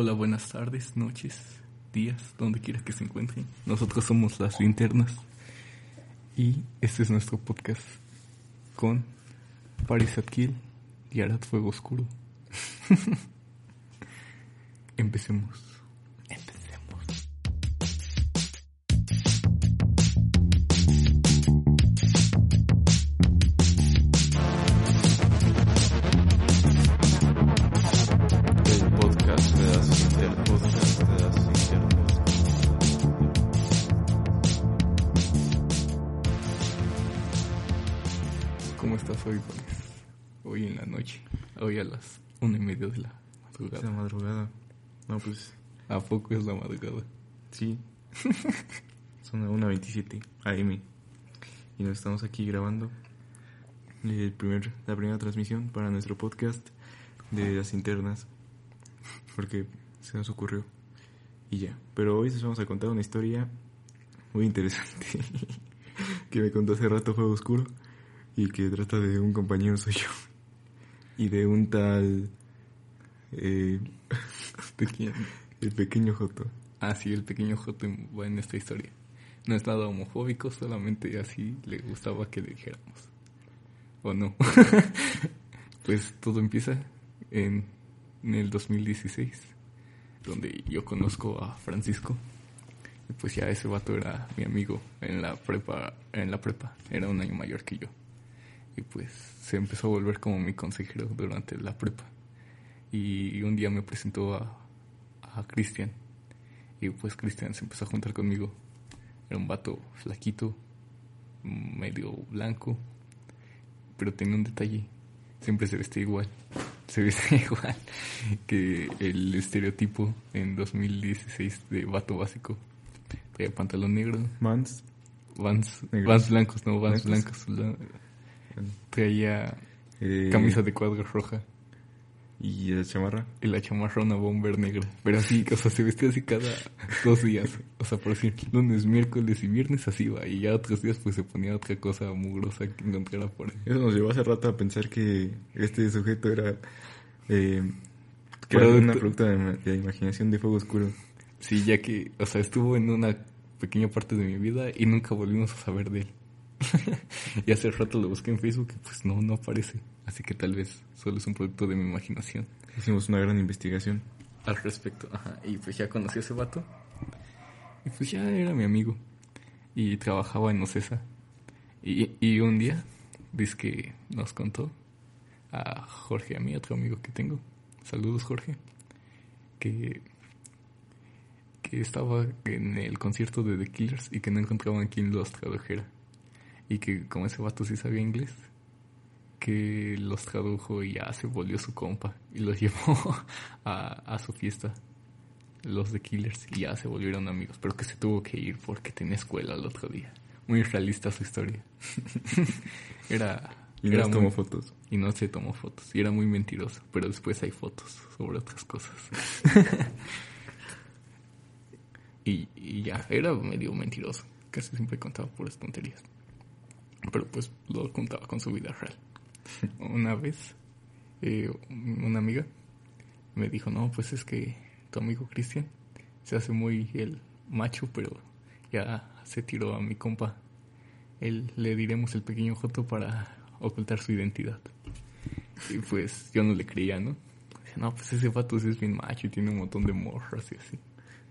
Hola, buenas tardes, noches, días, donde quiera que se encuentren. Nosotros somos las linternas y este es nuestro podcast con Paris Atkill y Arad Fuego Oscuro. Empecemos. ¿A poco es la madrugada? sí. Son las 1.27 AM. Y nos estamos aquí grabando el primer, la primera transmisión para nuestro podcast de las internas. Porque se nos ocurrió. Y ya. Pero hoy les vamos a contar una historia muy interesante. que me contó hace rato Fuego Oscuro. Y que trata de un compañero suyo. Y de un tal... Eh, ¿De quién? El pequeño Joto. Ah, sí, el pequeño Joto va en esta historia. No es nada homofóbico, solamente así le gustaba que le dijéramos. ¿O no? pues todo empieza en, el 2016, donde yo conozco a Francisco. Y pues ya ese vato era mi amigo en la prepa, en la prepa, era un año mayor que yo. Y pues se empezó a volver como mi consejero durante la prepa. Y un día me presentó a, a Cristian. Y pues Cristian se empezó a juntar conmigo. Era un vato flaquito, medio blanco, pero tenía un detalle. Siempre se vestía igual. Se vestía igual que el estereotipo en 2016 de vato básico. Traía pantalón negro, vans, Negros. vans blancos, no, vans Blancos. blancos. la- Traía eh, camisa de cuadros roja Y la chamarra. y la chamarra una bomber negra. Pero así, o sea, se vestía así cada dos días. O sea, por decir, lunes, miércoles y viernes así va. Y ya otros días pues se ponía otra cosa mugrosa que encontrara por ahí. Eso nos llevó hace rato a pensar que este sujeto era. Eh, que era una producto de, de la imaginación de Fuego Oscuro. Sí, ya que, o sea, estuvo en una pequeña parte de mi vida y nunca volvimos a saber de él. y hace rato lo busqué en Facebook y pues no, no aparece. Así que tal vez solo es un producto de mi imaginación. Hicimos una gran investigación. al respecto. Ajá. Y pues ya conocí a ese vato. Y pues ya era mi amigo. Y trabajaba en Ocesa. Y, y un día, dice que nos contó a Jorge, a mi otro amigo que tengo. Saludos, Jorge. Que, que estaba en el concierto de The Killers y que no encontraban quien los tradujera. Y que como ese vato sí sabía inglés, que los tradujo y ya se volvió su compa y los llevó a, a su fiesta los de Killers y ya se volvieron amigos pero que se tuvo que ir porque tenía escuela el otro día. Muy realista su historia. Era Y era nos tomó muy- fotos. y no se tomó fotos y era muy mentiroso pero después hay fotos sobre otras cosas. Y, y ya era medio mentiroso casi siempre contaba puras tonterías pero pues lo contaba con su vida real una vez eh, una amiga me dijo no pues es que tu amigo Cristian se hace muy el macho pero ya se tiró a mi compa él le diremos el pequeño Joto para ocultar su identidad y pues yo no le creía no Dije, no pues ese vato sí es bien macho y tiene un montón de morras y así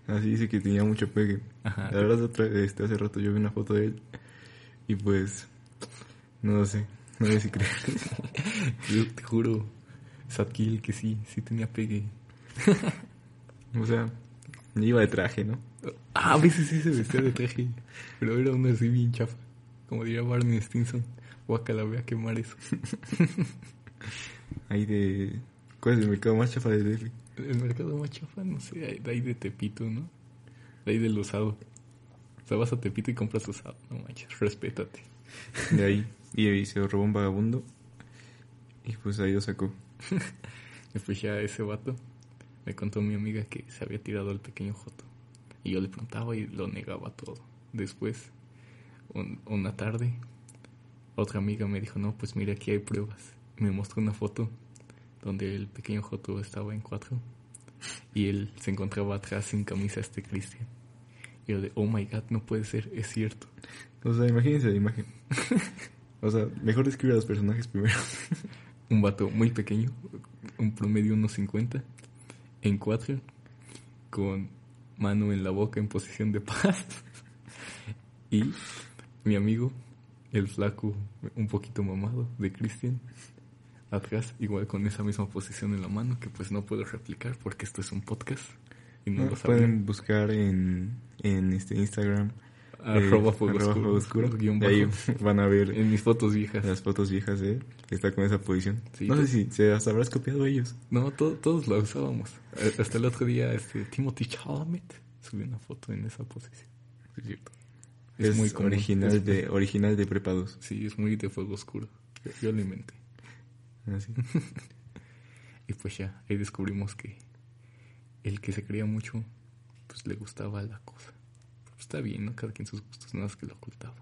Así dice que tenía mucho pegue. Ajá. La verdad, otra, este, hace rato yo vi una foto de él. Y pues. No lo sé. No sé si creer. yo te juro Sadkill que sí sí tenía pegue o sea, iba de traje, ¿no? Ah, a veces sí se vestía de traje, pero era uno así bien chafa. Como diría Barney Stinson, guacala, voy a quemar eso. Ahí de. ¿Cuál es el mercado más chafa de DF? El mercado más chafa, no sé, de ahí de Tepito, ¿no? De ahí del usado. O sea, vas a Tepito y compras usado, no manches, respétate. De ahí. Y ahí se robó un vagabundo. Y pues ahí lo sacó. Después ya ese vato me contó mi amiga que se había tirado al pequeño Joto. Y yo le preguntaba y lo negaba todo. Después, un- una tarde, otra amiga me dijo, no, pues mira, aquí hay pruebas. Me mostró una foto donde el pequeño Joto estaba en cuatro Y él se encontraba atrás sin camisa este Cristian. Y yo de, oh my god, no puede ser, es cierto. O sea, imagínense la imagen. o sea, mejor describe a los personajes primero. Un vato muy pequeño, un promedio unos 50, en cuatro, con mano en la boca en posición de paz. y mi amigo, el flaco, un poquito mamado, de Cristian, atrás, igual con esa misma posición en la mano, que pues no puedo replicar porque esto es un podcast y no Ah, lo sabía. Pueden buscar en, en este Instagram. Arroba eh, fuego arroba oscuro, fuego oscuro. guion Y ahí van a ver En mis fotos viejas. las fotos viejas que está con esa posición. Sí, no sé pues- si se las habrás copiado ellos. No, to- todos la usábamos. Eh, Hasta el otro día, este Timothy Chalamet subió una foto en esa posición. Es cierto. Es, muy común. original Es- de original de Prepa 2. Sí, es muy de fuego oscuro. Yo, yo lo inventé. Así. Y pues ya, ahí descubrimos que el que se creía mucho, pues le gustaba la cosa. Está bien, ¿no? Cada quien sus gustos, nada más que lo ocultaba.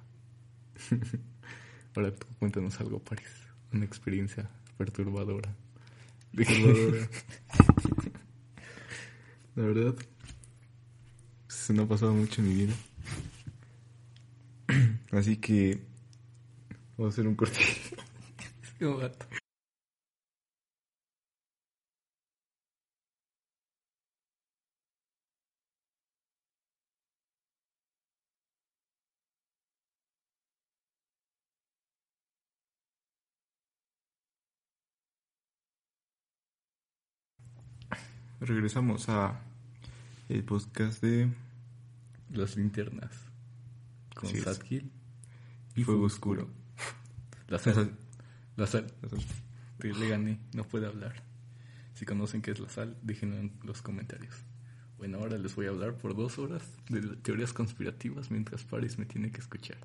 Ahora tú cuéntanos algo, París. Una experiencia perturbadora. Perturbadora. La verdad, se no ha pasado mucho en mi vida. Así que vamos a hacer un corte. Regresamos a el podcast de Las linternas. Con es. Sadkill y Fuego Oscuro. La sal. La sal. Te le gané, no puede hablar. Si conocen qué es la sal, déjenlo en los comentarios. Bueno, ahora les voy a hablar por dos horas de teorías conspirativas mientras Paris me tiene que escuchar.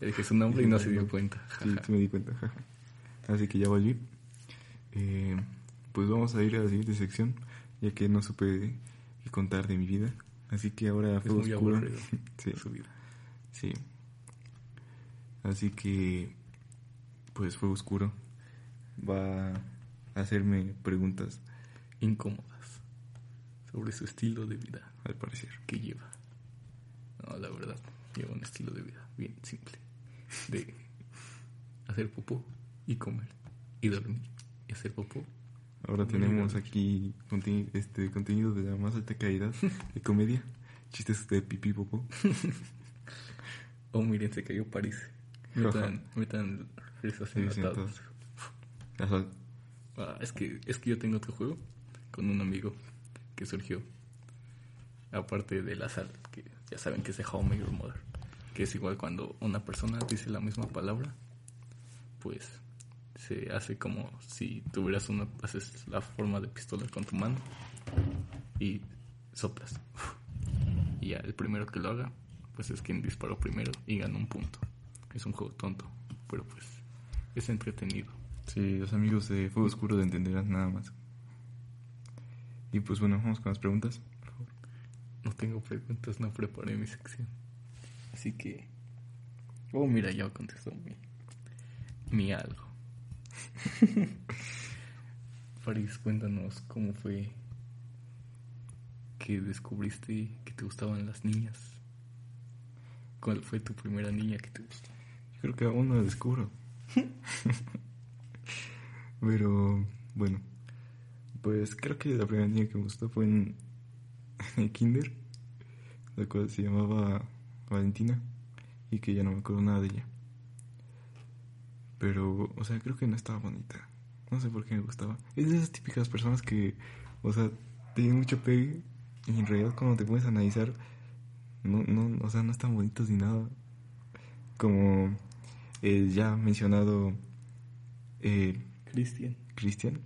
Le dije su nombre y no se dio cuenta. Sí, sí me di cuenta. Así que ya volví. Eh, pues vamos a ir a la siguiente sección, ya que no supe contar de mi vida. Así que ahora Es muy Oscuro. Sí. su vida. Sí. Así que, pues Fuego Oscuro va a hacerme preguntas, Incómodas sobre su estilo de vida al parecer. que lleva. No, la verdad, lleva un estilo de vida bien simple. De hacer popó y comer y dormir y hacer popó. Ahora tenemos aquí conti- este contenido de la más alta calidad de comedia, chistes de pipí popó. Oh, miren, se cayó París. Metan, metan risas enlatadas. Ah, es que es que yo tengo otro juego con un amigo que surgió aparte de la sal, que ya saben que es de Met Your Mother, que es igual cuando una persona dice la misma palabra, pues se hace como si tuvieras una haces la forma de pistola con tu mano y soplas. Y ya el primero que lo haga, pues es quien disparó primero y gana un punto. Es un juego tonto, pero pues es entretenido. Sí, los amigos de Fuego Oscuro lo entenderán nada más. Y pues bueno, vamos con las preguntas. por favor. No tengo preguntas, no preparé mi sección. Así que. Oh, mira, ya contestó mi. Mi algo. Faris, cuéntanos cómo fue que descubriste que te gustaban las niñas. ¿Cuál fue tu primera niña que te gustó? Yo creo que aún no lo descubro. Pero bueno, pues creo que la primera niña que me gustó fue en, kinder, la cual se llamaba Valentina y que ya no me acuerdo nada de ella. Pero, o sea, creo que no estaba bonita. No sé por qué me gustaba. Es de esas típicas personas que, o sea, tienen mucho pegue y en realidad cuando te puedes analizar, no, no, o sea, no están bonitos ni nada. Como el ya mencionado eh, Cristian. Cristian.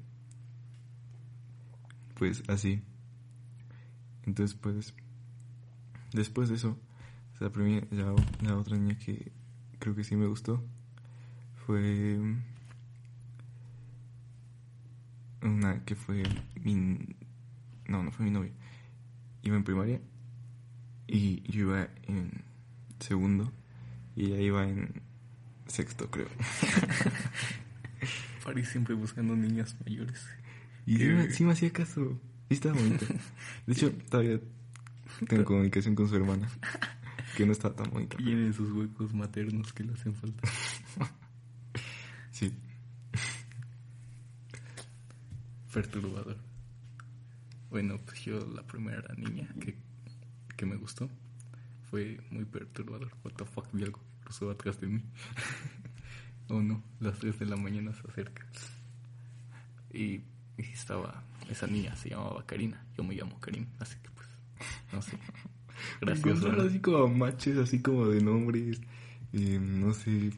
Pues así. Entonces, pues, después de eso, o sea, la, primera- la, la otra niña que creo que sí me gustó fue una que fue mi... No, no fue mi novia. Iba en primaria y yo iba en segundo y ella iba en sexto, creo. Faris siempre buscando niñas mayores. Y sí sí me hacía caso. Sí, estaba bonita. De hecho, todavía tengo comunicación con su hermana. Que no está tan bonita. Tiene sus huecos maternos que le hacen falta. Sí. Perturbador. Bueno, pues yo la primera niña que, que me gustó fue muy perturbador. What the fuck, vi algo que cruzó atrás de mí. oh no, las 3 de la mañana se acerca. Y, y estaba, esa niña se llamaba Karina. Yo me llamo Karim, así que pues, no sé. ¿no? así como matches, así como de nombres. eh, no sé,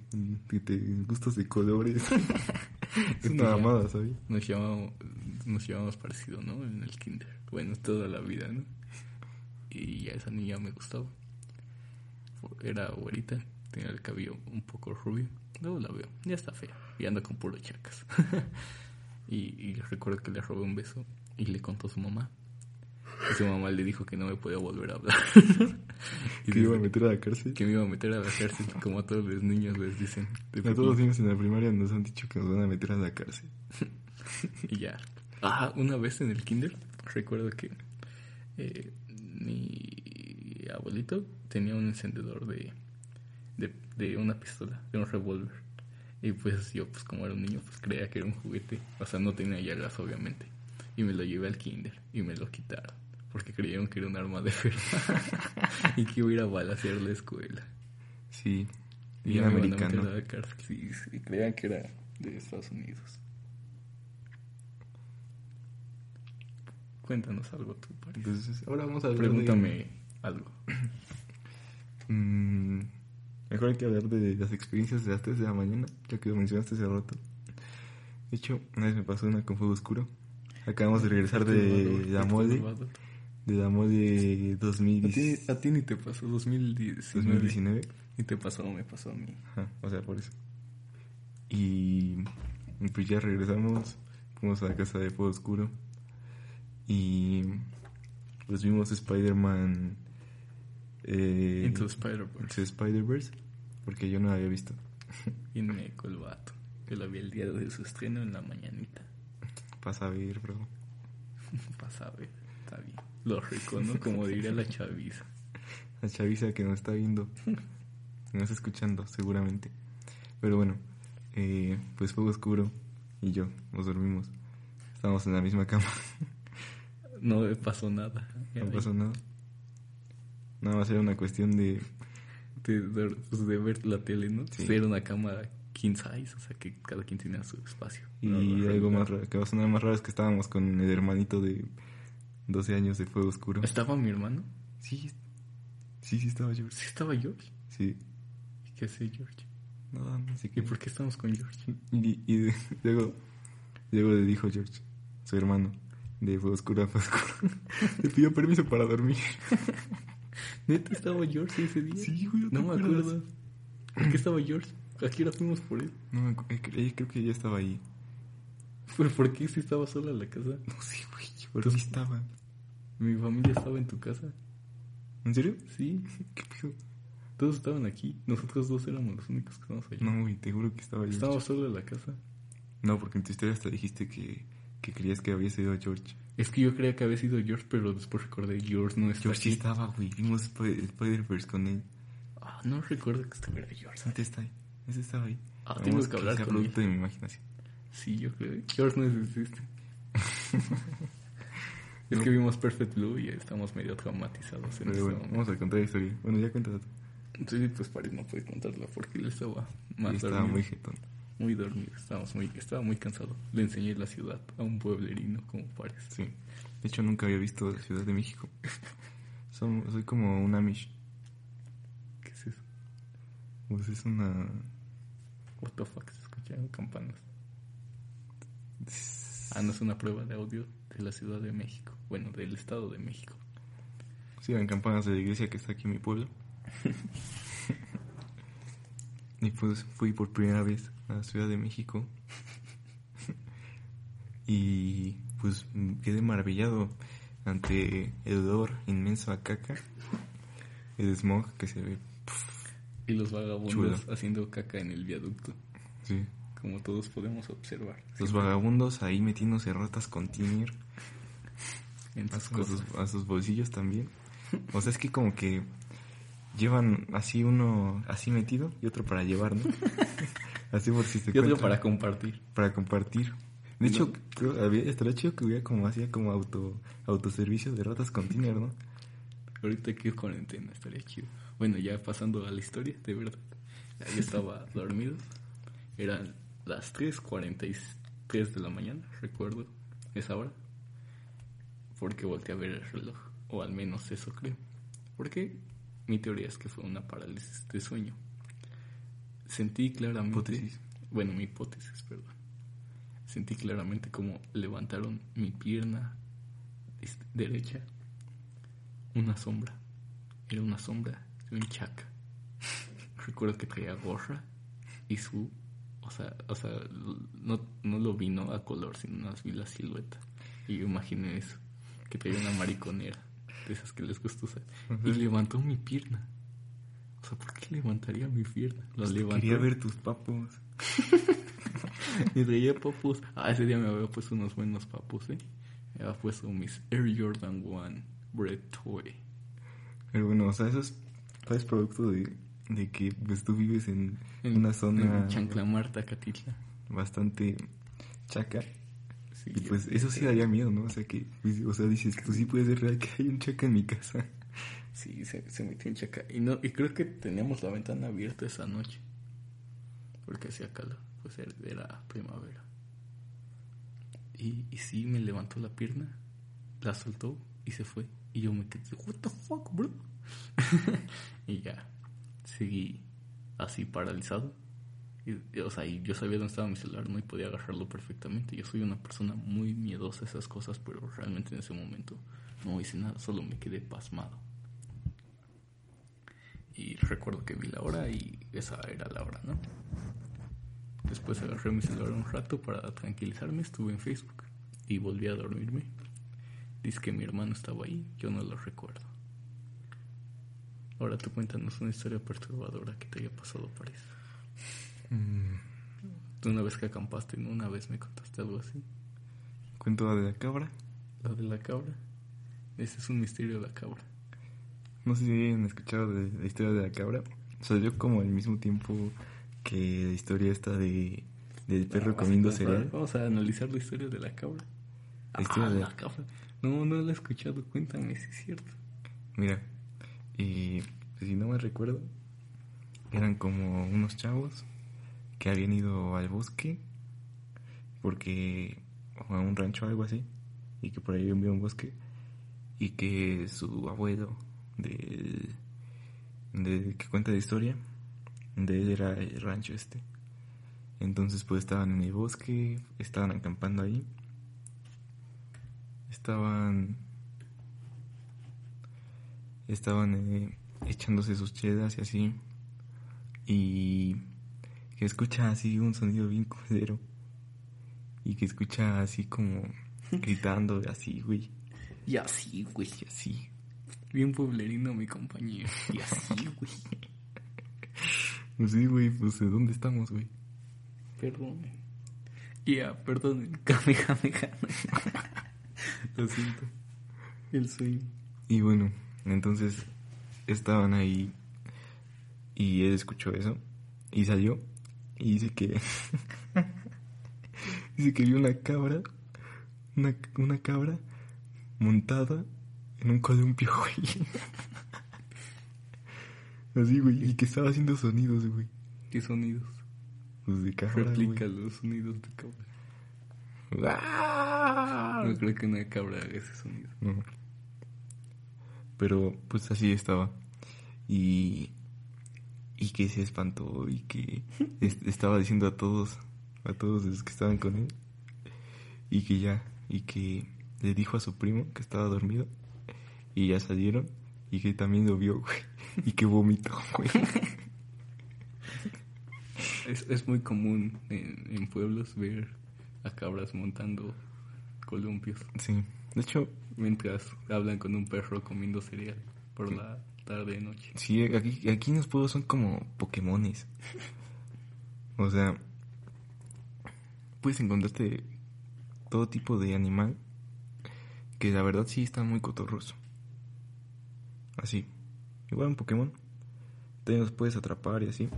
que te gustos de colores. es una ¿sabes? Nos llamamos, nos llamamos parecido, ¿no? En el kinder. Bueno, toda la vida, ¿no? Y a esa niña me gustaba. Era güerita, tenía el cabello un poco rubio. Luego la veo, ya está fea. Y anda con puro chacas. y, y recuerdo que le robé un beso y le contó a su mamá. Y su mamá le dijo que no me podía volver a hablar. y Que iba a meter a la cárcel. que me iba a meter a la cárcel, como a todos los niños les dicen. A todos los niños en la primaria nos han dicho que nos van a meter a la cárcel. Y ya. Ah, una vez en el kinder, recuerdo que eh, mi abuelito tenía un encendedor de, de, de una pistola, de un revólver. Y pues yo, pues como era un niño, pues creía que era un juguete. O sea, no tenía ya gas, obviamente. Y me lo llevé al kinder y me lo quitaron. Porque creyeron que era un arma de verdad. y que iba a ir a balasear la escuela. Sí, Y bien ya me iban a meter americano. a la cárcel. Sí, sí, creían que era de Estados Unidos. Cuéntanos algo tú. Entonces, ahora vamos a hablar Pregúntame algo. Mm, mejor hay que hablar de las experiencias de las 3 de la mañana, ya que lo mencionaste hace rato. De hecho, una vez me pasó una con fuego oscuro. Acabamos de regresar de la. De la mole A ti, 2010 a ti ni te pasó 2019. 2019. Ni te pasó, me pasó a mí. Ajá, o sea, por eso. Y pues ya regresamos, fuimos a la casa de Fuego Oscuro y pues vimos Spider-Man eh, Into Spider-Verse. Spider-Verse, porque yo no la había visto. Y me el vato. Que lo vi el día de su estreno en la mañanita. Pasa a ver, bro. Pasa a ver, está bien. Lo rico, ¿no? Como diría la chaviza. La chaviza que nos está viendo, que nos está escuchando, seguramente. Pero bueno, eh, pues Fuego Oscuro y yo nos dormimos. Estábamos en la misma cama. No pasó nada. No pasó nada. Nada más era una cuestión de. de, de- pues, de ver la tele, ¿no? Sí. Era una cama king size, o sea que cada quien tenía su espacio. Y No, algo más raro, que va a sonar más raro es que estábamos con el hermanito de 12 años de Fuego Oscuro. ¿Estaba mi hermano? Sí, sí, sí estaba George. ¿Sí estaba George? Sí. ¿Y ¿Qué hace George? Nada, no sé ¿Y por qué estamos con George? Y, luego, luego le dijo George, su hermano, de Fuego Oscuro a Fuego Oscuro. le pidió permiso para dormir. ¿Neta estaba George ese día? Sí, güey, No ¿te me acuerdo. ¿Por qué estaba George? ¿A qué hora fuimos por él? No, eh, eh, creo que ya estaba ahí. ¿Pero por qué si estaba sola en la casa? No sé, güey, pero sí estaba. Mi familia estaba en tu casa. ¿En serio? Sí, ¿Qué pedo? todos estaban aquí. Nosotros dos éramos los únicos que estábamos allá. No, güey, te juro que estaba George. Estaba solo en la casa. No, porque en tu historia hasta dijiste que, que creías que había sido George. Es que yo creía que había sido George, pero después recordé George no está George sí estaba, güey. Vimos Sp- Spider-Verse con él. Ah, no recuerdo que estuviera George. Ese está ahí. Ese estaba ahí. Ah, tengo que hablar con él. producto de mi imaginación. Sí, yo creo. George no existe. es que vimos Perfect Blue y estamos medio traumatizados en Pero bueno, momento. vamos a contar la historia. Bueno, ya tú. Entonces, pues Paris no puede contarla porque él estaba más estaba dormido. muy jetón. Muy dormido, estábamos muy, estaba muy cansado. Le enseñé la ciudad a un pueblerino como parece. Sí. De hecho, nunca había visto la Ciudad de México. Son- soy como un Amish. ¿Qué es eso? Pues es una... What the fuck, se escucharon campanas. Ah, no es una prueba de audio de la Ciudad de México. Bueno, del Estado de México. Sí, eran campanas de la iglesia que está aquí en mi pueblo. y pues fui por primera vez a la Ciudad de México. y pues quedé maravillado ante el olor inmenso a caca. El smog que se ve. Y los vagabundos Chulo. haciendo caca en el viaducto, Sí. como todos podemos observar. Los vagabundos ahí metiéndose ratas con tiner. En a sus sus, cosas. a sus bolsillos también. O sea, es que como que llevan así uno así metido y otro para llevar, ¿no? así por si se Y otro para compartir. para compartir. De hecho, creo, había, estaría chido que hubiera como hacía como auto autoservicio de ratas con Tinder, ¿no? Ahorita que es cuarentena, estaría chido. Bueno, ya pasando a la historia, de verdad. Yo estaba dormido. Eran las 3.43 de la mañana, recuerdo esa hora. Porque volteé a ver el reloj. O al menos eso creo. Porque mi teoría es que fue una parálisis de sueño. Sentí claramente... Hipótesis. Bueno, mi hipótesis, perdón. Sentí claramente como levantaron mi pierna derecha una sombra. Era una sombra de un chaca. Recuerdo que traía gorra y su... O sea, o sea no, no lo vi ¿no? a color, sino más vi la silueta. Y yo imaginé eso. Que traía una mariconera. De esas que les gusta usar. Y levantó mi pierna. O sea, ¿por qué levantaría mi pierna? Lo levantó. Quería ver tus papos. Me traía papus. Ah, ese día me había puesto unos buenos papus, ¿eh? Me había puesto mis Air Jordan 1 Bread Toy. Pero bueno, o sea, eso es, es producto de, de que pues tú vives en, En- una zona En Chanclamarta, Catitla. bastante chaca. Sí, Y pues eso sí daría miedo, ¿no? O sea, que, pues, o sea, dices, pues sí puede ser real que hay un chaca en mi casa. Sí, se, se metió en chaca. Y, no, y creo que teníamos la ventana abierta esa noche. Porque hacía calor. Pues era, era primavera. Y, y sí, me levantó la pierna, la soltó y se fue. Y yo me quedé, ¿What the fuck, bro? y ya, seguí así paralizado. Y, o sea, yo sabía dónde estaba mi celular, no y podía agarrarlo perfectamente. Yo soy una persona muy miedosa a esas cosas, pero realmente en ese momento no hice nada, solo me quedé pasmado. Y recuerdo que vi la hora y esa era la hora, ¿no? Después agarré mi celular un rato para tranquilizarme, estuve en Facebook y volví a dormirme. Dice que mi hermano estaba ahí, yo no lo recuerdo. Ahora tú cuéntanos una historia perturbadora que te haya pasado, París. Tú una vez que acampaste, ¿no? Una vez me contaste algo así. Cuento de la cabra. Lo de la cabra. Ese es un misterio de la cabra. No sé si han escuchado de la historia de la cabra. Salió como al mismo tiempo que la historia esta de del perro Vamos comiendo comparar- cereal. Vamos a analizar la historia de la cabra. La historia Ah, de- la cabra. No, no la he escuchado. Cuéntame si es cierto. Mira, y pues, si no me recuerdo, eran como unos chavos que habían ido al bosque porque o a un rancho o algo así y que por ahí había un bosque y que su abuelo del de que cuenta la historia de él era el rancho este. Entonces pues estaban en el bosque estaban acampando ahí estaban estaban eh, echándose sus chedas y así y que escucha así un sonido bien culero y que escucha así como gritando así güey Y así, güey. y así Bien pueblerino mi compañero. Y así, güey. pues sí güey pues de dónde estamos güey Perdón. Ya, perdón. Kamehameha. Lo siento. El sueño. y bueno entonces estaban ahí y él escuchó eso y salió y dice que dice que vio una cabra una, una cabra montada en un columpio güey así güey y que estaba haciendo sonidos güey ¿Qué sonidos? pues de cabra Replica güey. los sonidos de cabra. ¡Ah! No creo que una cabra haga ese sonido. No. Pero pues así estaba. Y y que se espantó y que es- estaba diciendo a todos, a todos los que estaban con él y que ya y que le dijo a su primo que estaba dormido y ya salieron y que también lo vio, güey, y que vomitó, güey. Es, es muy común en, en pueblos ver a cabras montando columpios Sí. De hecho, mientras hablan con un perro comiendo cereal por la tarde noche. Sí, aquí, aquí en los pueblos son como Pokémones. O sea, puedes encontrarte todo tipo de animal que la verdad sí están muy cotorros. Así. Igual en Pokémon. Te los puedes atrapar y así.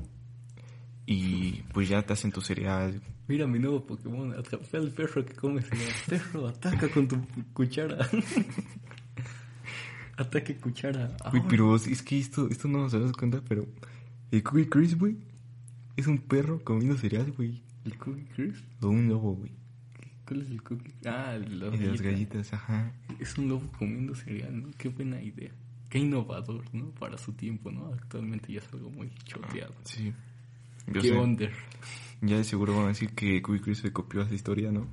Y pues ya te hacen tu cereal. Mira mi nuevo Pokémon, atrapé al perro que come cereal. Perro, ataca con tu cuchara. Ataque cuchara. Güey, Ah, pero es que esto, esto no nos damos cuenta, pero el Cookie Crisp, güey, es un perro comiendo cereal, güey. ¿El Cookie Crisp? O un lobo, güey. ¿Cuál es el Cookie? Ah, el lobo. Y las galletas, ajá. Es un lobo comiendo cereal, ¿no? Qué buena idea. Qué innovador, ¿no? Para su tiempo, ¿no? Actualmente ya es algo muy choteado. Sí. Yo ¿Qué sé? Ya de seguro van a decir que Cookie Crisp se copió esa historia, ¿no?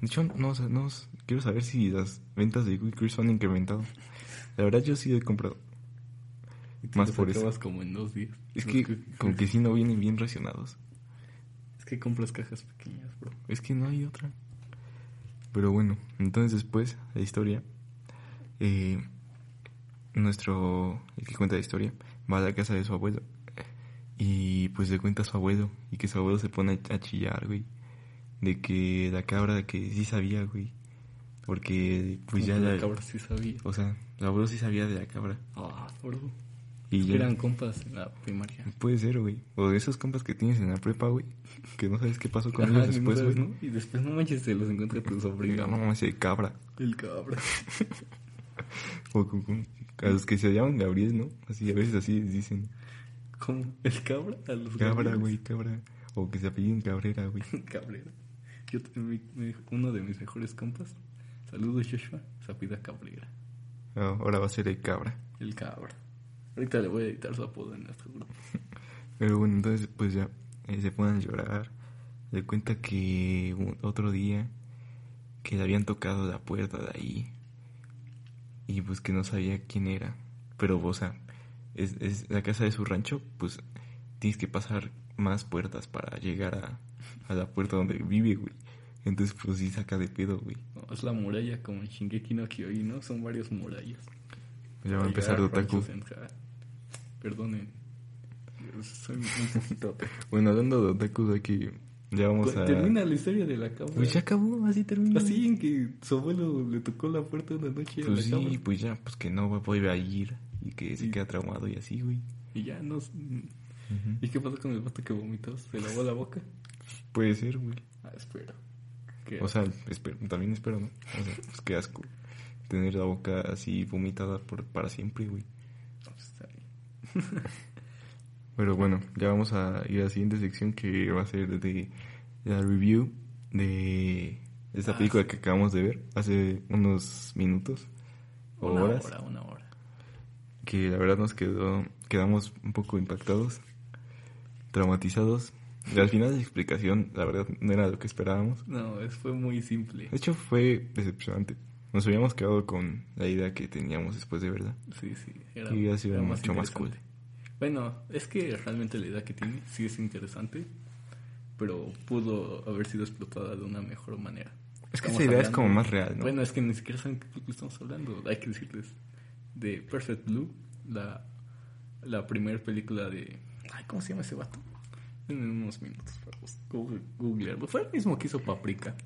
De hecho, no, no, quiero saber si las ventas de Crisp han incrementado. La verdad, yo sí he comprado. Y Más por eso. como en dos días. Es que como que sí no vienen bien racionados. Es que compras cajas pequeñas, bro. Es que no hay otra. Pero bueno, entonces después, la historia. eh, nuestro. El que cuenta la historia va a la casa de su abuelo. Y pues le cuenta a su abuelo. Y que su abuelo se pone a chillar, güey. De que la cabra que sí sabía, güey. Porque pues ya la. la cabra sí sabía. O sea, el abuelo sí sabía de la cabra. Ah, bro. Y ya- eran compas en la primaria. Puede ser, güey. O de esos compas que tienes en la prepa, güey. Que no sabes qué pasó con Ajá, ellos después, güey. ¿no? Y después no manches, se los encuentra tu sobrino. No, no, ese cabra. El cabra. O con, con- a los que se llaman Gabriel, ¿no? Así, a veces así dicen. ¿Cómo? ¿El cabra? A los Cabra, güey, cabra. O que se apelliden Cabrera, güey. Cabrera. Yo, te- mi- mi- uno de mis mejores compas, saludos Joshua, se apida Cabrera. Ah, ahora va a ser el cabra. El cabra. Ahorita le voy a editar su apodo en nuestro grupo. Pero bueno, entonces pues ya eh, se a llorar. Le cuenta que un- otro día que le habían tocado la puerta de ahí. Y pues que no sabía quién era. Pero, o sea, es, es la casa de su rancho, pues tienes que pasar más puertas para llegar a, a la puerta donde vive, güey. Entonces, pues sí saca de pedo, güey. No, es la muralla como en Shingeki no Kyojin, ¿no? Son varias murallas. Ya va a empezar otaku. Ja- Perdonen. Soy un poquito otaku. Bueno, hablando de otakus, aquí ya vamos a... Termina la historia de la cabra. Pues ya acabó, así termina. Así en que su abuelo le tocó la puerta una noche a Pues la sí, pues ya, pues que no vuelve a ir y que se Sí. queda traumado y así, güey. Y ya no... ¿Y qué pasó con el vato que vomitó? ¿Se lavó la boca? Puede ser, güey. Ah, espero. O sea, espero, también espero, ¿no? O sea, pues qué asco. Tener la boca así vomitada por, para siempre, güey. no, pues, está bien. Pero bueno, ya vamos a ir a la siguiente sección que va a ser de la review de esta Ah, película que acabamos de ver hace unos minutos o Una horas. hora, una hora. que la verdad nos quedó quedamos un poco impactados, traumatizados. Y al final la explicación, la verdad, no era lo que esperábamos. No, es, fue muy simple. De hecho, fue decepcionante. Nos habíamos quedado con la idea que teníamos después de verdad. Sí, sí. Era, Y ha sido era mucho más interesante. Bueno, es que realmente la idea que tiene sí es interesante, pero pudo haber sido explotada de una mejor manera. Es que Estamos esa idea es hablando- como más real, ¿no? Bueno, es que ni siquiera saben qué película estamos hablando. Hay que decirles de Perfect Blue, la, la primera película de... Ay, ¿cómo se llama ese vato? En unos minutos para googlearlo. Fue el mismo que hizo Paprika.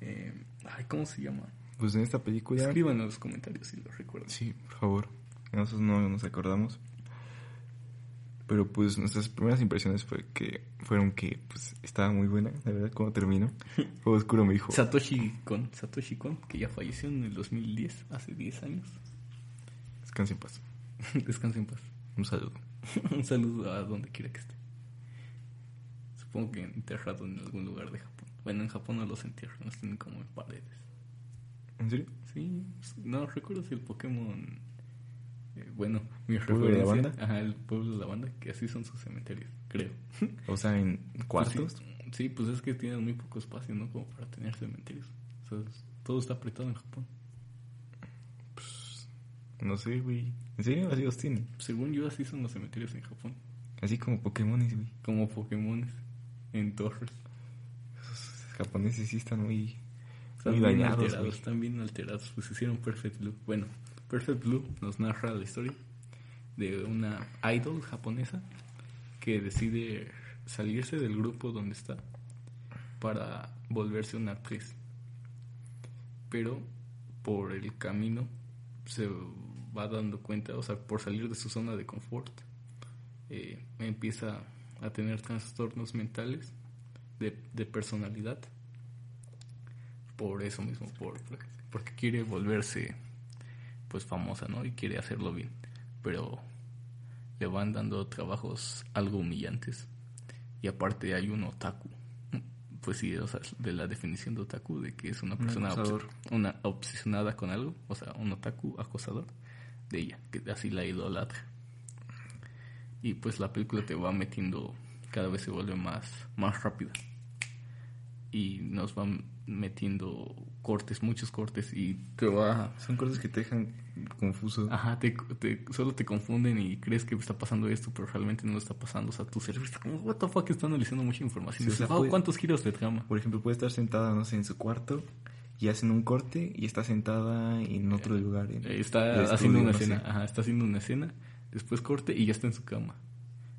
Eh, ay, ¿cómo se llama? Pues en esta película... Escriban en los comentarios si lo recuerdan. Sí, por favor. Nosotros no nos acordamos. Pero pues nuestras primeras impresiones fue que fueron que pues estaba muy buena, la verdad, cuando terminó. Juego Oscuro me dijo, Satoshi Kon, Satoshi Kon, que ya falleció en el 2010, hace 10 años. descanse en paz. Descanse en paz. Un saludo. Un saludo a donde quiera que esté. Supongo que enterrado en algún lugar de Japón. Bueno, en Japón no los entierran, los tienen como en paredes. ¿En serio? Sí, no recuerdo si el Pokémon. eh, bueno, mi pueblo de la banda? Ajá, el pueblo de la banda, que así son sus cementerios, creo. O sea, en cuartos. Pues sí, sí, pues es que tienen muy poco espacio, ¿no? Como para tener cementerios. O sea, es- todo está apretado en Japón. No sé, güey. ¿En serio? Así los tienen. Según yo, así son los cementerios en Japón. Así como Pokémones, güey. Como Pokémon en torres. Los japoneses sí están muy, Están muy bien dañados, alterados, güey. están bien alterados. Pues hicieron Perfect Blue. Bueno, Perfect Blue nos narra la historia de una idol japonesa que decide salirse del grupo donde está para volverse una actriz. pero por el camino se va dando cuenta, o sea, por salir de su zona de confort, eh, empieza a tener trastornos mentales de, de personalidad. Por eso mismo, por, porque quiere volverse pues famosa, ¿no? Y quiere hacerlo bien, pero le van dando trabajos algo humillantes. Y aparte hay un otaku. Pues sí, o sea, de la definición de otaku, de que es una persona una obsesionada con algo, o sea, un otaku acosador de ella, que así la idolatra. Y pues la película te va metiendo, cada vez se vuelve más, más rápida. Y nos van metiendo cortes, muchos cortes y te va... Son cortes que te dejan confuso. Ajá, te, solo te confunden y crees que está pasando esto, pero realmente no está pasando. O sea, tu cerebro está como, what the fuck, está analizando mucha información. ¿Cuántos giros de trama? Por ejemplo, puede estar sentada, no sé, en su cuarto y hacen un corte y está sentada en otro eh, lugar. está haciendo una escena, ajá, está haciendo una escena, después corte y ya está en su cama.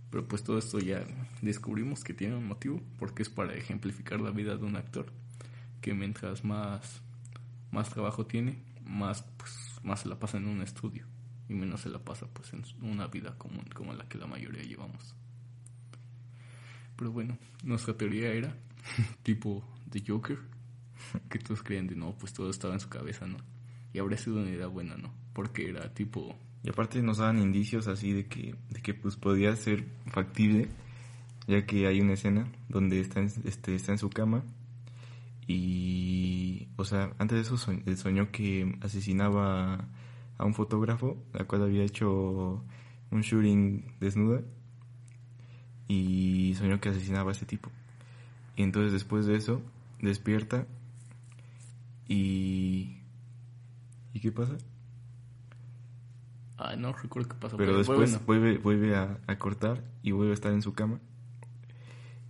Pero pues todo esto ya descubrimos que tiene un motivo, porque es para ejemplificar la vida de un actor que mientras más, más trabajo tiene, más, pues, más se la pasa en un estudio y menos se la pasa pues en una vida común como la que la mayoría llevamos. Pero bueno, nuestra teoría era tipo de Joker, que todos creen de no, pues todo estaba en su cabeza, ¿no? Y habría sido una idea buena, ¿no? Porque era tipo... Y aparte nos daban indicios así de que, de que pues podía ser factible, ya que hay una escena donde está este, está en su cama y, o sea, antes de eso soñó que asesinaba a un fotógrafo, la cual había hecho un shooting desnuda. Y soñó que asesinaba a ese tipo. Y entonces después de eso, despierta. Y... ¿Y qué pasa? Ah, no recuerdo qué pasó. Pero, después vuelve, vuelve a cortar y vuelve a estar en su cama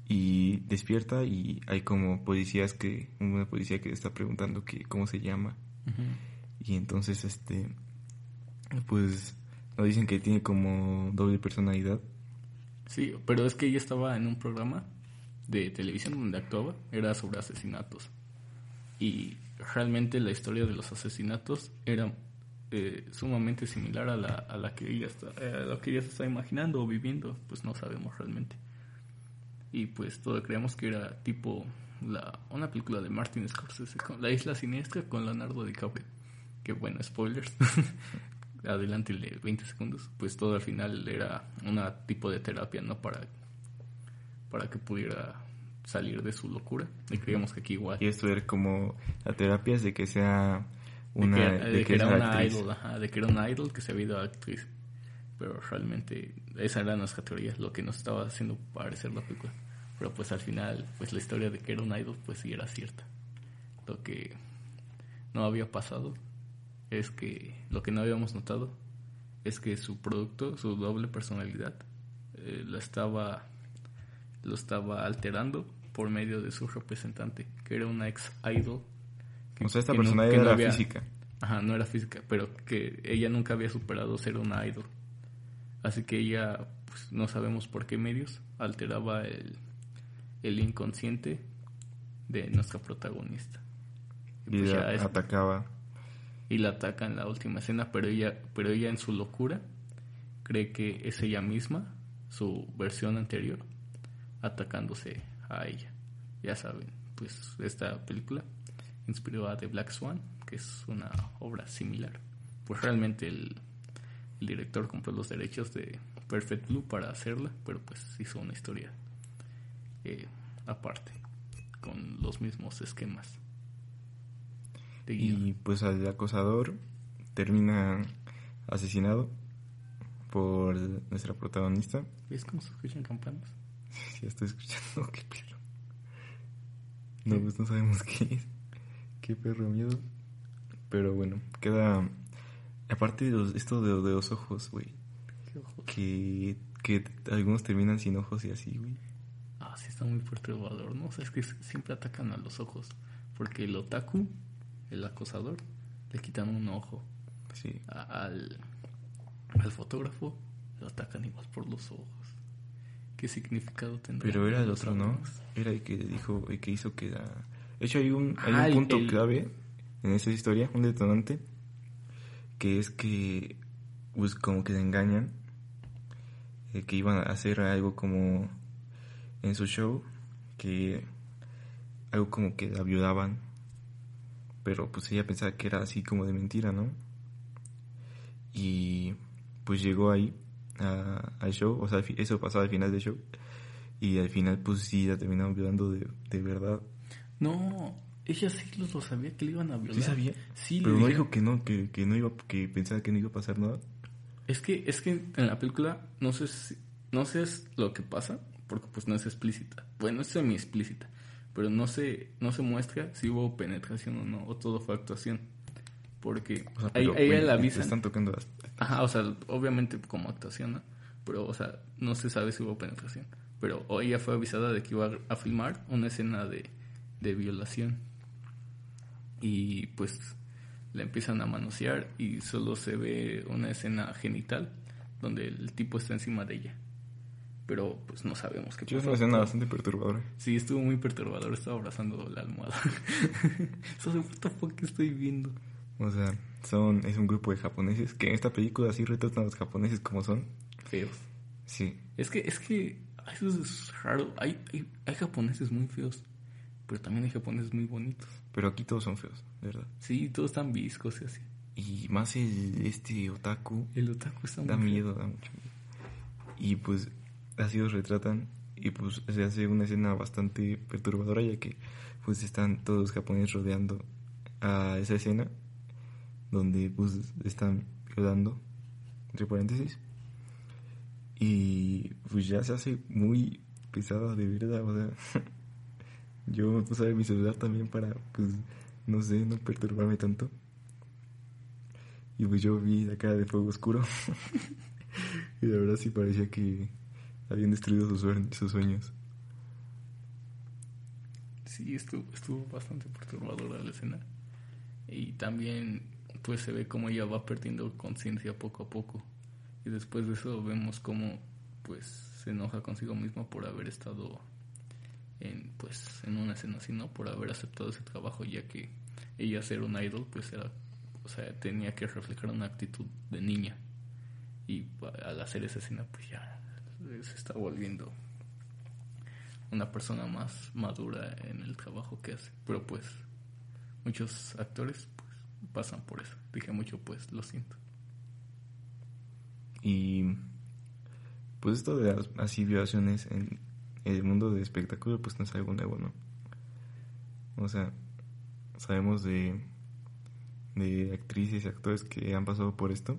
y despierta y hay como policías que una policía que está preguntando que cómo se llama y entonces este pues nos dicen que tiene como doble personalidad sí pero es que ella estaba en un programa de televisión donde actuaba era sobre asesinatos y realmente la historia de los asesinatos era eh, sumamente similar a la, a la que ella está eh, a que ella se está imaginando o viviendo pues no sabemos realmente y pues todo creíamos que era tipo la, una película de Martin Scorsese, con La Isla Siniestra con Leonardo DiCaprio. Que bueno, spoilers. Adelante 20 segundos. Pues todo al final era una tipo de terapia, ¿no? Para, para que pudiera salir de su locura. Y creíamos que aquí igual. Y esto era como la terapia es de que sea una. De que, era una idol, de que era una idol que se había ido a actriz pero realmente esa era nuestra teoría, lo que nos estaba haciendo parecer la película. Pero pues al final, pues la historia de que era un idol, pues sí era cierta. Lo que no había pasado es que, lo que no habíamos notado, es que su producto, su doble personalidad, eh, lo estaba lo estaba alterando por medio de su representante, que era una ex idol. o sea, esta personalidad era física. Ajá, no era física, pero que ella nunca había superado ser una idol. Así que ella, pues, no sabemos por qué medios, alteraba el, el inconsciente de nuestra protagonista. Y, pues la atacaba. Y la ataca en la última escena, pero ella, pero ella en su locura cree que es ella misma, su versión anterior, atacándose a ella. Ya saben, pues esta película inspiró a The Black Swan, que es una obra similar. Pues realmente el, el director compró los derechos de Perfect Blue para hacerla, pero pues hizo una historia eh, aparte, con los mismos esquemas. y pues al acosador termina asesinado por nuestra protagonista. ¿Ves cómo se escuchan campanas? Estoy escuchando, qué perro. No, pues no sabemos qué es. Qué perro miedo. Pero bueno, queda Aparte de esto de, los ojos, güey. Que, que algunos terminan sin ojos y así, güey. Ah, sí, está muy perturbador, ¿no? O sea, es que siempre atacan a los ojos. Porque el otaku, el acosador, le quitan un ojo. Sí. al, al fotógrafo lo atacan igual por los ojos. ¿Qué significado tendrá? Pero era el otro, ¿no? Era el que dijo, el que hizo que... De hecho, hay un, hay un punto clave en esa historia, un detonante, que es que, pues como que se engañan, eh, que iban a hacer algo como en su show, que algo como que la violaban, pero pues ella pensaba que era así como de mentira, ¿no? Y pues llegó ahí al show, o sea, eso pasaba al final del show, y al final pues sí la terminaron violando de, de verdad. No, ella sí lo sabía que le iban a violar. Sí sabía. Sí, pero no dije- dijo que no, que, que no iba, que pensaba que no iba a pasar nada. Es que, es que en la película no sé si- no sé lo que pasa, porque pues no es explícita. Bueno, es semi explícita, pero no se, no se muestra si hubo penetración o no, o todo fue actuación. Porque O sea, ahí, ahí güey, la avisan. están tocando las... Ajá, o sea, obviamente como actuación, ¿no? Pero, o sea, no se sabe si hubo penetración. Pero ella fue avisada de que iba a filmar una escena de, de violación. Y pues la empiezan a manosear y solo se ve una escena genital donde el tipo está encima de ella. Pero pues no sabemos qué Yo es pasó. una escena bastante perturbadora. Sí, estuvo muy perturbador, estaba abrazando la almohada. Eso de what the fuck estoy viendo. O sea, son, es un grupo de japoneses que en esta película sí retratan a los japoneses como son. Feos. Sí. Es que, es que, eso es raro. Hay, hay, hay japoneses muy feos, pero también hay japoneses muy bonitos. Pero aquí todos son feos, de verdad. Sí, todos están viscos y así. Y más el, este otaku El otaku está da muy miedo, da mucho miedo. Y pues así los retratan y pues se hace una escena bastante perturbadora ya que pues están todos los japoneses rodeando a esa escena donde pues están violando entre paréntesis. Y pues ya se hace muy pesada de verdad o sea yo puse mi celular también para pues no sé no perturbarme tanto. Y pues yo vi la cara de fuego oscuro. Y la verdad sí parecía que habían destruido sus, sus sueños. Sí, estuvo, estuvo bastante perturbadora la escena. Y también, pues se ve como ella va perdiendo conciencia poco a poco. Y después de eso vemos cómo, pues, se enoja consigo misma por haber estado en, pues, en una escena así, ¿no? Por haber aceptado ese trabajo, ya que ella ser un idol, pues era, o sea, tenía que reflejar una actitud de niña. Y al hacer esa escena, pues ya se está volviendo una persona más madura en el trabajo que hace. Pero pues muchos actores pues pasan por eso. Dije mucho pues lo siento. y pues esto de las así violaciones en el mundo del espectáculo pues no es algo nuevo no o sea sabemos de de actrices y actores que han pasado por esto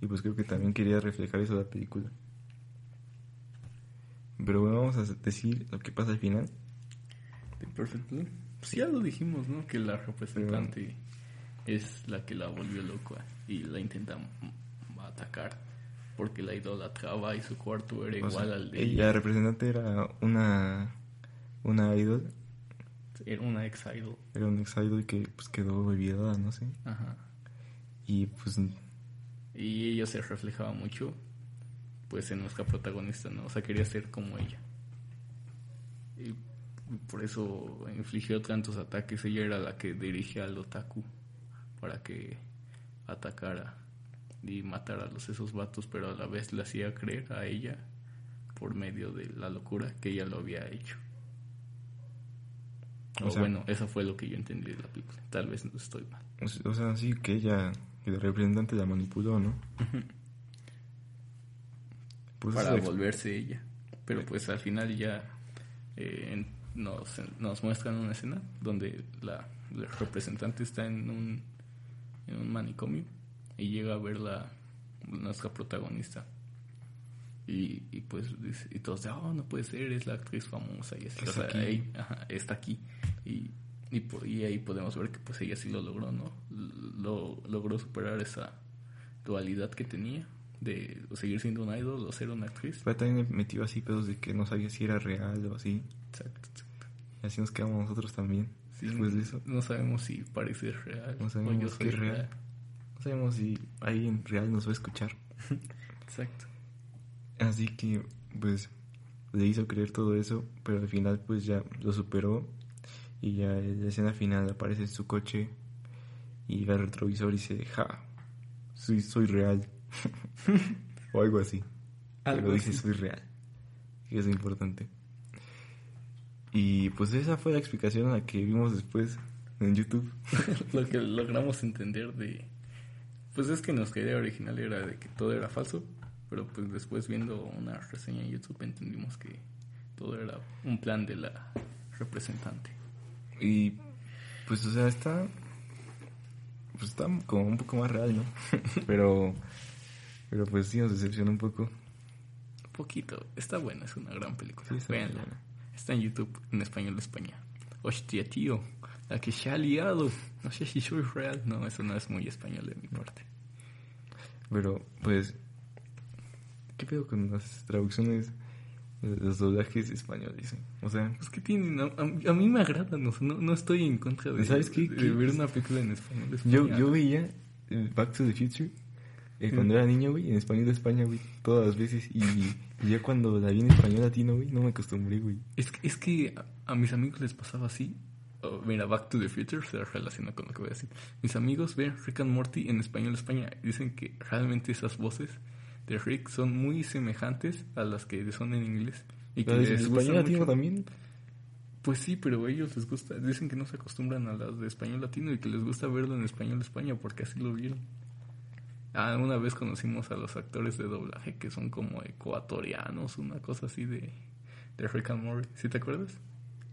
y pues creo que también quería reflejar eso en la película pero bueno vamos a decir lo que pasa al final De Perfect Blue. Pues ya lo dijimos, ¿no? Que la representante es la que la volvió loca y la intenta atacar porque la idolatraba y su cuarto era O sea, igual al de ella, la representante era una una idol Era una ex idol. era un ex idol que pues quedó olvidada no sé Ajá. y pues Y ella se reflejaba mucho, pues, en nuestra protagonista, ¿no? O sea, quería ser como ella. Y por eso infligió tantos ataques. Ella era la que dirigía al otaku para que atacara y matara a los esos vatos, pero a la vez le hacía creer a ella por medio de la locura que ella lo había hecho. O, O sea- bueno, eso fue lo que yo entendí de la película. Tal vez no estoy mal. O sea- sí que ella, que el representante la manipuló, ¿no? Pues para volverse ella. Pero pues al final ya eh, nos, nos muestran una escena donde la, la representante está en un, en un manicomio y llega a ver la, nuestra protagonista. Y, y pues dice- y todos dicen, oh, no puede ser, es la actriz famosa y así. Está O sea, aquí. ahí, ajá, está aquí. Y, y, po- y ahí podemos ver que pues ella sí lo logró, ¿no? Lo, logró superar esa dualidad que tenía de seguir siendo un idol o ser una actriz. Pero también me metió así pedos de que no sabía si era real o así. Exacto. Y así nos quedamos nosotros también. Sí, después de eso. No sabemos si parece real No o sabemos yo soy es real. No sabemos si alguien real nos va a escuchar. Exacto. Así que, pues, le hizo creer todo eso, pero al final, pues ya lo superó. Y ya en la escena final aparece en su coche y ve el retrovisor y dice, ja, soy, soy real. o algo así. Algo Pero dice, así. soy real. Y es importante. Y pues esa fue la explicación a la que vimos después en YouTube. Lo que logramos entender de... Pues es que nuestra idea original era de que todo era falso, pero pues después viendo una reseña en YouTube entendimos que todo era un plan de la representante. Y pues, o sea, está. Pues está como un poco más real, ¿no? pero. Pero pues sí, nos decepciona un poco. Un poquito. Está buena, es una gran película. Sí, Véanla. buena. Está en YouTube en español de España. Hostia, tío, la que se ha liado. No sé si soy real. No, eso no es muy español de mi parte. Pero, pues. ¿Qué pedo con las traducciones? de Los doblajes españoles. eh? O sea, Es que tienen, a, a- mí me agradan, o sea, no, no estoy en contra de, ¿Sabes qué? de ¿Qué? ver una película en español de yo, yo veía Back to the Future eh, cuando era niño, güey, en español de España, güey, todas las veces. Y, y ya cuando la vi en español latino, güey, no me acostumbré, güey. Es, que- es que a, mis amigos les pasaba así. Oh, mira, Back to the Future se relaciona con lo que voy a decir. Mis amigos ven Rick and Morty en español de España y dicen que realmente esas voces de Rick son muy semejantes a las que son en inglés. Y que ¿La de les español latino también? Pues sí, pero a ellos les gusta. Dicen que no se acostumbran a las de español latino y que les gusta verlo en español de España porque así lo vieron. Ah, una vez conocimos a los actores de doblaje que son como ecuatorianos, una cosa así de, de Rick and Morty. ¿Sí te acuerdas?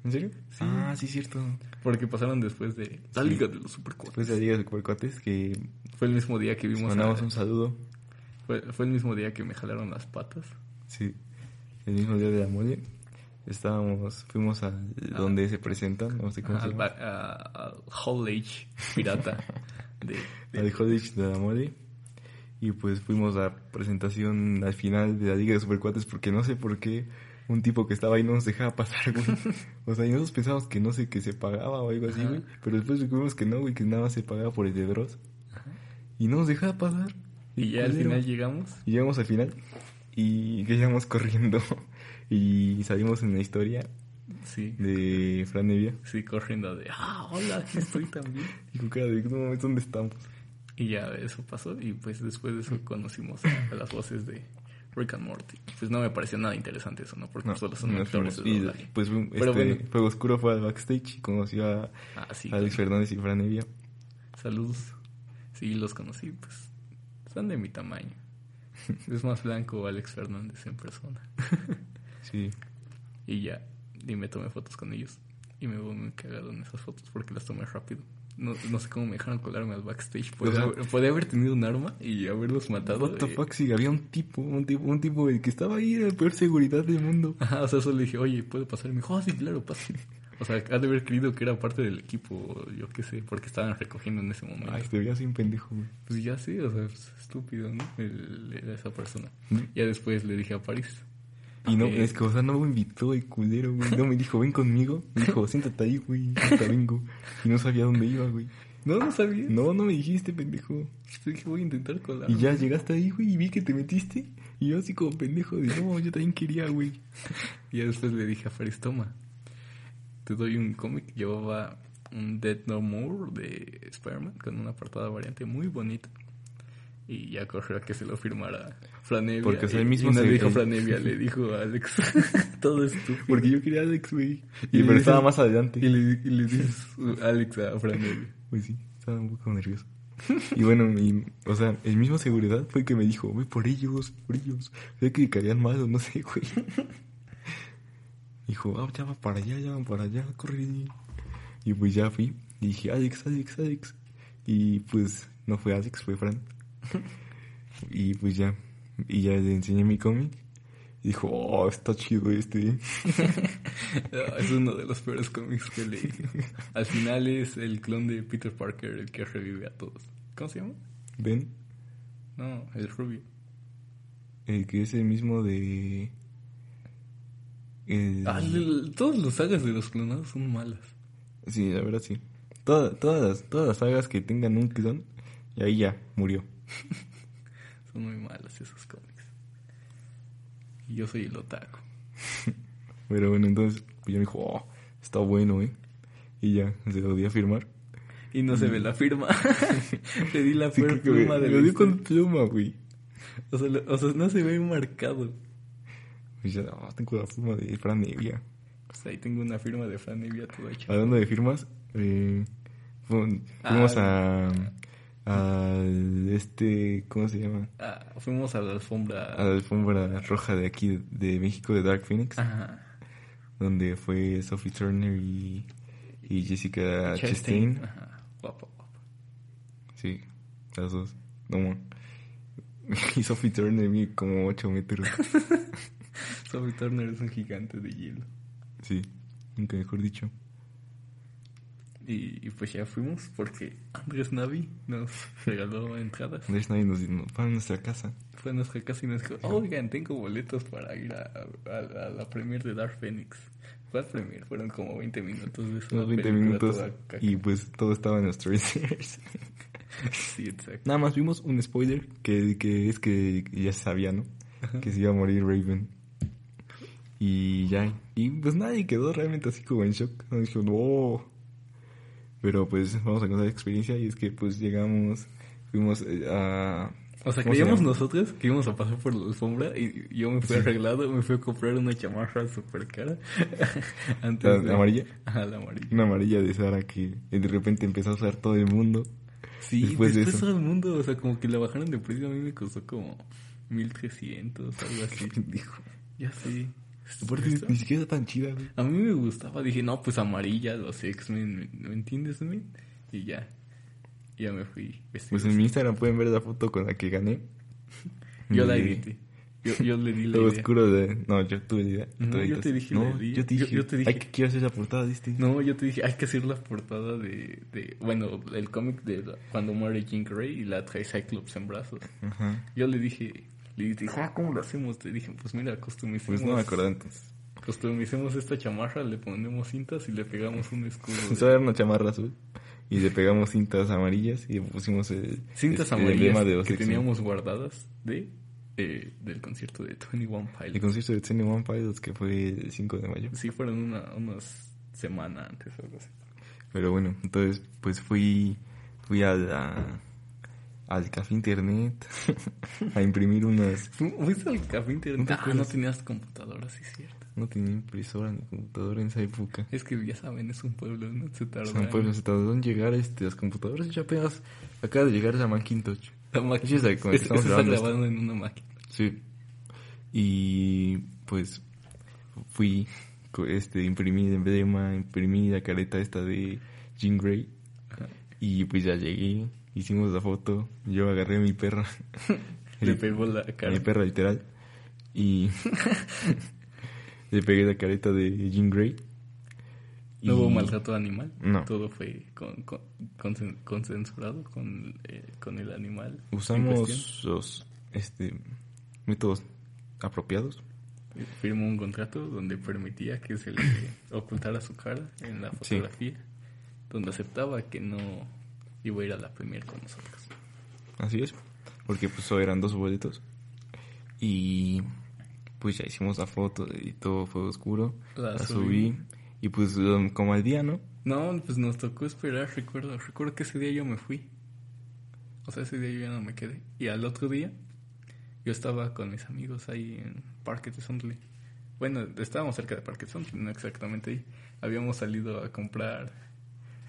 ¿En serio? Sí. Ah, sí, cierto. Porque pasaron después de La Sí. Liga de los Supercuates. Después de la Liga de Supercuates, que Fue el mismo día que vimos mandamos a- un saludo. fue, fue el mismo día que me jalaron las patas. Sí, el mismo día de la mole. Estábamos, fuimos a donde se presentan, no sé cómo se Al, llama. ba- a- al Hall Age pirata de, de- Al college de la mole. Y pues fuimos a presentación al final de la Liga de Supercuates porque no sé por qué un tipo que estaba ahí no nos dejaba pasar, güey. O sea, y nosotros pensamos que no sé, que se pagaba o algo así, Ajá. güey. Pero después descubrimos que no, güey, que nada más se pagaba por el de Dross. Y no nos dejaba pasar. Y ya al final llegamos. Y llegamos al final y que llegamos corriendo y salimos en la historia Sí. de Fran Nevia Sí, corriendo de, ah, hola, aquí estoy también. y con cara de no mames, ¿dónde estamos? Y ya eso pasó y pues después de eso conocimos a, a las voces de Rick and Morty. Pues no me pareció nada interesante eso, ¿no? Porque solo son no actores fuimos. Doblaje. pues este, Pero bueno. Fuego Oscuro fue al backstage y conoció a Ah, sí, Alex Fernández y Fran Nevia. saludos. Sí, los conocí, pues son de mi tamaño. Es más blanco Alex Fernández en persona. Sí. Y ya, y me tomé fotos con ellos. Y me veo muy cagado en esas fotos porque las tomé rápido. No, no sé cómo me dejaron colarme al backstage. Podía, O sea- haber, podía haber tenido un arma y haberlos matado. What the fuck, sí, había un tipo, un tipo, un tipo que estaba ahí, era la peor seguridad del mundo. Ajá, o sea, solo le dije, oye, ¿puedo pasar? Y me dijo, ah, sí, claro, pase. O sea, ha de haber creído que era parte del equipo, yo qué sé, porque estaban recogiendo en ese momento. Ay, te veía así un pendejo, güey. Pues ya sí, o sea, pues, estúpido, ¿no? El- el- esa persona. Mm. Ya después le dije a París. Y no, es que, o sea, no me invitó el culero, güey. No me dijo, ven conmigo. Me dijo, siéntate ahí, güey. Ahorita vengo. Y no sabía dónde iba, güey. No, no sabía. No, no me dijiste, pendejo. Te dije, voy a intentar colar. Y ya llegaste ahí, güey, y vi que te metiste. Y yo así como pendejo de, no, yo también quería, güey. Y ya después le dije a Faris, toma, te doy un cómic. Llevaba un Dead No More de Spider-Man con una portada variante muy bonita. Y ya corrió a que se lo firmara Franevia. Porque, y, él mismo y no se- le dijo Franevia, le dijo Alex. Todo estúpido. Porque yo quería a Alex, güey. Y Y pero estaba más adelante. Y le, y le dices Alex a Franevia. Pues sí, estaba un poco nervioso. Y bueno, y, o sea, el mismo seguridad fue el que me dijo, ve por ellos, por ellos. Sé que caían mal o no sé, güey. Dijo, ah, ya va para allá, ya va para allá, corre. Y pues ya fui. Y dije, Alex, Alex, Alex. Y pues no fue Alex, fue Fran. Y pues ya. Y ya le enseñé mi cómic. Y dijo, oh, está chido este. Es uno de los peores cómics que leí. Al final es el clon de Peter Parker el que revive a todos. ¿Cómo se llama? Ven, No, el rubio. el que es el mismo de. El... Ah, todas las sagas de los clonados son malas. Sí, la verdad sí. Toda- todas, todas las sagas que tengan un clon, y ahí ya, murió. Son muy malas esos cómics. Y yo soy el otaku. Pero bueno, entonces pues ya me dijo, oh, está bueno, ¿eh? Y ya, se lo di a firmar. Y no se ve la firma. Le di la Sí, que me, de lo historia. con pluma, güey. O sea, lo- o sea, no se ve marcado. Y ya, no, tengo la pluma de Fran Nevia. Pues ahí tengo una firma de Fran Evia toda hecha. Hablando de firmas, eh, fu- fuimos a, a este, ¿cómo se llama? Ah, fuimos a la alfombra. A la alfombra roja de aquí, de México, de Dark Phoenix, Ajá. donde fue Sophie Turner y, y Jessica Chastain. Ajá. Guapo, guapo. Sí, las dos. No, y Sophie Turner mide como 8 metros. Sophie Turner es un gigante de hielo. Sí, nunca mejor dicho. Y, y pues ya fuimos porque Andrés Navi nos regaló entradas. Andrés nadie nos fue a nuestra casa. Fue a nuestra casa y nos dijo, oigan, tengo boletos para ir a, a- a la premier de Dark Phoenix. Fue al premier, fueron como 20 minutos de Unos 20 película minutos y pues todo estaba en nuestros trailers. Sí, exacto. Nada más vimos un spoiler que, que es que ya se sabía, ¿no? Que se iba a morir Raven. Y ya. Y pues nadie quedó realmente así como en shock. Dijo, no. Pero pues vamos a contar la experiencia y es que pues llegamos, fuimos eh, a... O sea, ¿cómo se creíamos llama? nosotros que íbamos a pasar por la alfombra y yo me fui arreglado, me fui a comprar una chamarra súper cara. Antes ¿La- de- la amarilla? Ajá, la amarilla. Una amarilla de Sara que de repente empezó a usar todo el mundo. Sí, Después después, de eso. todo el mundo, o sea, como que la bajaron de precio, a mí me costó como 1300, algo así. Dijo. Ya sí. Aparte ni siquiera está tan chida, güey. A mí me gustaba, dije, no, pues amarilla, los X-Men, ¿me, me entiendes, men? Y ya, ya me fui vestido. Pues en mi Instagram pueden ver la foto con la que gané. Yo la edité. Yo, yo le di la Todo idea. oscuro de... No, yo tuve la idea. No, yo te dije No, la idea. yo te Yo- dije... yo te dije- Ay, que quiero hacer la portada, ¿viste? No, yo te dije, hay que hacer la portada de, de bueno, el cómic de la- cuando muere Jean Grey y la trae Cyclops en brazos. Ajá. Yo le dije, le dije, ah, ¿cómo lo hacemos? Te dije, pues mira, customicemos, Pues no me acuerdo entonces. customicemos esta chamarra, le ponemos cintas y le pegamos un escudo. de- Solo era una chamarra azul. Y le pegamos cintas amarillas y le pusimos el... cintas el amarillas emblema de que teníamos guardadas de eh, del concierto de 21 El Pilots. concierto de Tiny One Pilots que fue el 5 de mayo. Sí, fueron una, unas semanas antes o algo así. Pero bueno, entonces pues fui... Fui a la... Al café internet a imprimir unas... Fu- ¿Fuiste al café internet? ¿No ah, no tenías computadora, sí, es cierto. No tenía impresora ni computadora en esa época. Es que ya saben, es un pueblo, no se tarda. San Pueblo se tardó en llegar este, las computadoras ya apenas acaba de llegar la Macintosh. La. Sí, es Es- estamos grabando esto. grabado en una máquina. Sí. Y pues fui, este, imprimí el emblema, imprimí la careta esta de Jean Grey. Ajá. Y pues ya llegué, hicimos la foto, yo agarré a mi perra. Le pegó la cara. Mi perra literal. Y le pegué la careta de Jean Grey. No hubo maltrato animal. No. Todo fue con, con, consen- consensuado con, eh, con el animal. Usamos los este, métodos apropiados. Firmó un contrato donde permitía que se le ocultara su cara en la Sí. fotografía. Donde aceptaba que no iba a ir a la premier con nosotros. Así es. Porque pues eran dos boletos. Y pues ya hicimos la foto y todo fue oscuro. La La, subí. subí. Y pues um, como al día, ¿no? No, pues nos tocó esperar, recuerdo. Recuerdo que ese día yo me fui. O sea, ese día yo ya no me quedé. Y al otro día, yo estaba con mis amigos ahí en Parque de Sondley. Bueno, estábamos cerca de Parque de no exactamente ahí. Habíamos salido a comprar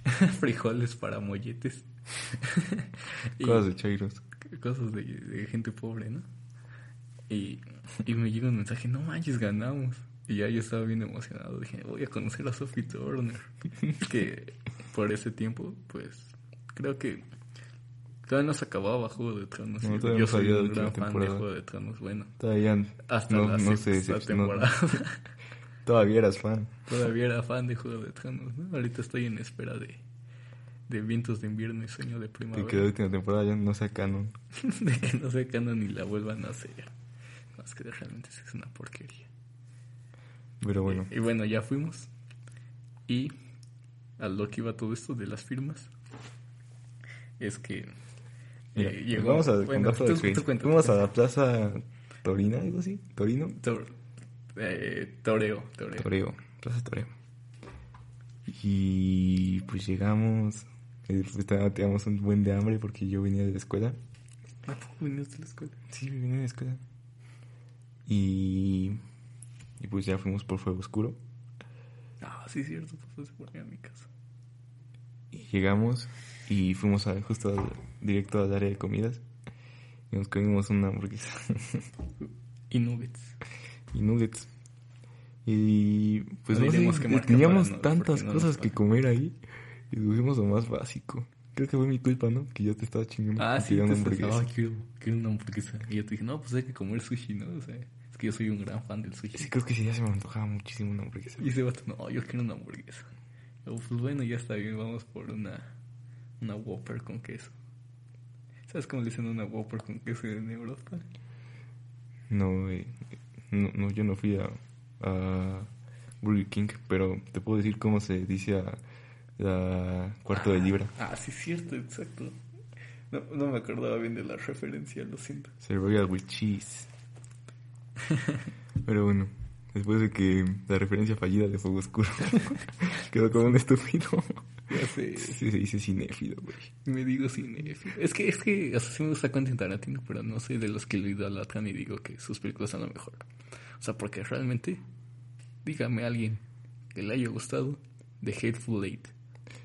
frijoles para molletes. Cosas de chairos. cosas de, de gente pobre, ¿no? Y, y me llega un mensaje, no manches, ganamos. Y ya yo estaba bien emocionado. Dije, voy a conocer a Sophie Turner. Que por ese tiempo, pues, creo que todavía no se acababa Juego de Tronos. No, yo no soy un gran fan de. Juego de Tronos. Bueno, Todavía hasta no, la no sexta temporada. todavía eras fan. Todavía era fan de Juego de Tronos, ¿no? Ahorita estoy en espera de, de Vientos de Invierno y Sueño de De Primavera. que la última temporada ya no sea canon. de que no se canon ni la vuelvan a hacer. Es que realmente es una porquería. Pero bueno. Y, y bueno, ya fuimos. Y a lo que iba todo esto de las firmas es que Mira, eh, llegó. vamos a bueno, tú- tú tú a la plaza Torina, algo así. Torino. Tor- eh, toreo, toreo. Toreo. Plaza Toreo. Y pues llegamos, pues, teníamos un buen de hambre porque yo venía de la escuela. ¿A poco venías de la escuela? Sí, venía de la escuela. Y, y pues ya fuimos por Fuego Oscuro. Ah, sí, cierto, fuiste por ahí a mi casa. Y llegamos y fuimos a, justo al- directo al área de comidas. Y nos comimos una hamburguesa Y nuggets. Y nuggets. Y pues No no sé, teníamos no- tantas porque no cosas que comer ahí. Y escogimos lo más básico. Creo que fue mi culpa, ¿no? Que yo te estaba chingando. Ah, sí, te hamburguesa. hamburguesa. quiero, quiero una hamburguesa. Y yo te dije, no, pues hay que comer sushi, ¿no? O sea, es que yo soy un gran fan del sushi. Sí, creo que sí, ya se me antojaba muchísimo una hamburguesa. Y ese vato, no, yo quiero una hamburguesa. Luego, pues bueno, ya está bien, vamos por una, una Whopper con queso. ¿Sabes cómo le dicen una Whopper con queso en Europa? No, eh, no, no, yo no fui a, a Burger King, pero te puedo decir cómo se dice a la cuarto de libra. Ah, sí, cierto, exacto. No, no me acordaba bien de la referencia, lo siento. Se royal with cheese. Pero bueno, después de que la referencia fallida de Fuego Oscuro quedó como un estúpido. Ya sé, se dice cinéfilo, güey. me digo cinéfilo. Es que, es que, o sea, sí me gusta Quentin Tarantino, pero no soy de los que lo idolatran y digo que sus películas son lo mejor. O sea, porque realmente, dígame a alguien que le haya gustado The Hateful Eight.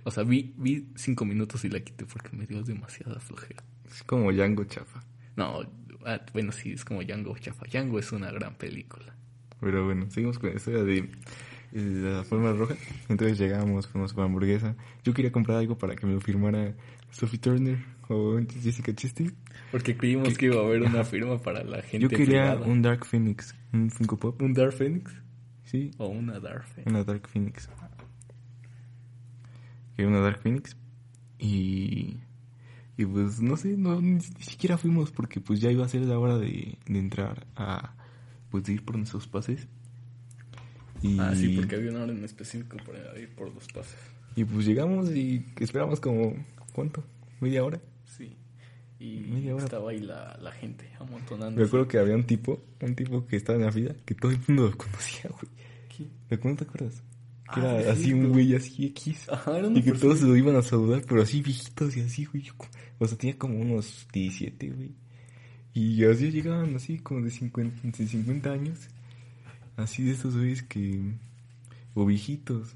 O sea, vi, vi cinco minutos y la quité porque me dio demasiada flojera. Es como Django chafa. No, ah, bueno, sí, es como Django Chafa. Django es una gran película. Pero bueno, seguimos con la historia de, de la forma roja. Entonces llegamos, fuimos por hamburguesa. Yo quería comprar algo para que me lo firmara Sophie Turner o Jessica Chastain. Porque creímos que iba a haber una firma para la gente Yo quería privada. un Dark Phoenix, un Funko Pop. ¿Un Dark Phoenix? Sí, O una Dark Phoenix. una Dark Phoenix. Quería una Dark Phoenix. Y. Y pues no sé, no, ni, ni siquiera fuimos porque pues ya iba a ser la hora de, de entrar a. Pues de ir por nuestros pases. Y, Ah, sí, porque había una hora en específico para ir por los pases. y pues llegamos y esperamos como. ¿Cuánto? ¿Media hora? Sí. Y Media hora. estaba ahí la, la gente amontonando. Me acuerdo que había un tipo, un tipo que estaba en la fila, que todo el mundo lo conocía, güey. ¿De cómo te acuerdas? Que Ah, era sí, así un güey así X. Ajá, era una Y que persona- todos se lo iban a saludar, pero así viejitos y así, güey. O sea, tenía como unos 17, güey. Y así llegaban así como de 50, de 50 años. Así de estos güeyes que... O viejitos.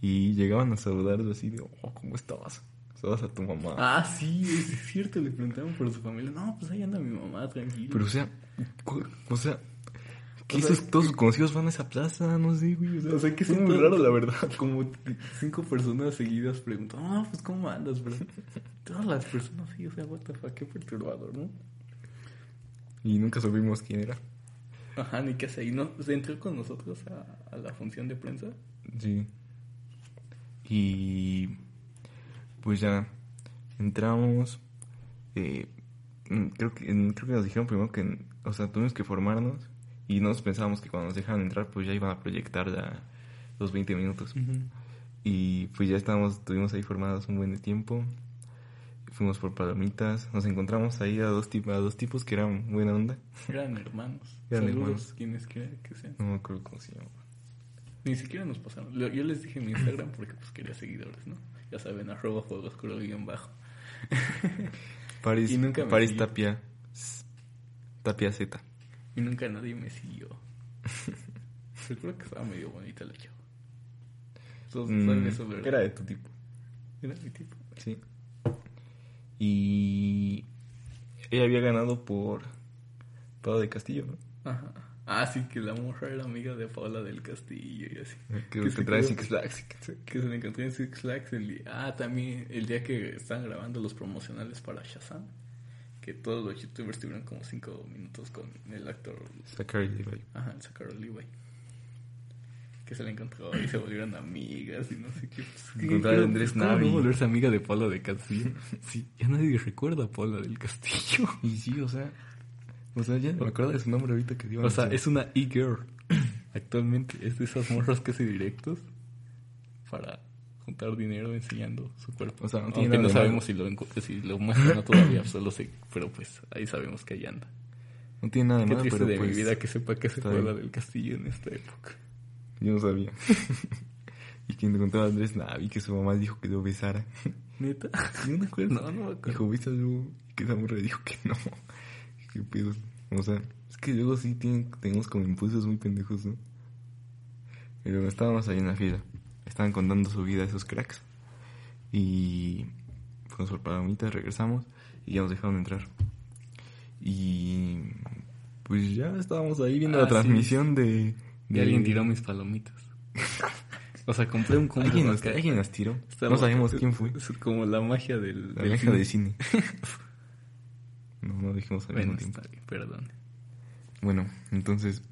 Y llegaban a saludarlo así de, oh, ¿cómo estabas? Saludas a tu mamá. Ah, sí, es cierto, le preguntaron por su familia. No, pues ahí anda mi mamá, tranquilo. Pero o sea, o sea... Que O sea, esos, todos sus conocidos van a esa plaza, no sé, güey. O sea, O sea, que sí, muy raro, la verdad. Como cinco personas seguidas preguntan, ah, pues ¿cómo andas, bro? Todas las personas, sí, o sea, what the fuck, qué perturbador, ¿no? Y nunca supimos quién era. Ajá, ni qué hace. Y no, se entró con nosotros a, a la función de prensa. Sí. Y pues ya entramos. eh, mm, creo que creo que nos dijeron primero que, o sea, tuvimos que formarnos y nosotros pensábamos que cuando nos dejaran entrar, pues ya iban a proyectar la- los 20 minutos. Y pues ya estábamos, estuvimos ahí formados un buen tiempo. Fuimos por palomitas, nos encontramos ahí a dos, tipos a dos tipos que eran buena onda. Eran hermanos. Eran Saludos, hermanos. quienes quiera que sean. No me acuerdo cómo se llama. Ni siquiera nos pasaron. Yo les dije en mi Instagram porque pues quería seguidores, ¿no? Ya saben, arroba juego oscuro guion bajo. Paris, Y nunca siguió. Tapia. Tapia Z. Y nunca nadie me siguió. Creo que estaba medio bonita la chava. Mm, era de tu tipo. Era mi tipo. Sí. Y ella había ganado por Pablo de Castillo, ¿no? Ajá. Ah, sí, que la morra era amiga de Paula del Castillo y así. Que, se trae quedó- Six Flags. Que se la encontré en Six Flags el día... Ah, también el día que estaban grabando los promocionales para Shazam. Que todos los youtubers tuvieron como 5 minutos con el actor... Zachary Levi. Ajá, el Zachary Levi. Que se la encontró y se volvieron amigas y no sé qué. Pues, Encontrar a ¿cómo- Andrés ¿cómo Navi. no volverse amiga de Paula de Castillo? Sí, ya nadie recuerda a Paula del Castillo. Y sí, o sea. O sea, ya me acuerdo de su nombre ahorita que dio. O sea, es una e-girl. Actualmente es de esas morras que hace directos para juntar dinero enseñando su cuerpo. O sea, no Aunque no sabemos si lo, si lo muestra no todavía, solo sé, pero pues ahí sabemos que ahí anda. No tiene nada de Qué malo, triste pero de pues. mi vida que sepa que se fue la del castillo en esta época. Yo no sabía. Y que encontraba a Andrés Navi, que su mamá dijo que lo besara. ¿Neta? ¿No me acuerdo? No, no me acuerdo. Dijo, bésalo. Y que esa morra dijo que no. Qué pedo. O sea, es que luego sí tienen, tenemos como impulsos muy pendejos, ¿no? Pero estábamos ahí en la fila. Estaban contando su vida esos cracks. Y fuimos por palomitas, regresamos y ya nos dejaron entrar. Y pues ya estábamos ahí viendo Ah, la sí. transmisión de, Y alguien tiró mis palomitas. o sea, compré un combo. ¿Alguien, nos, acá. alguien las tiró. Estaba- No sabemos quién fue. Es como la magia del... La del vieja cine. de cine. No, no dijimos al Bueno, mismo tiempo. está bien, perdón. Bueno, entonces.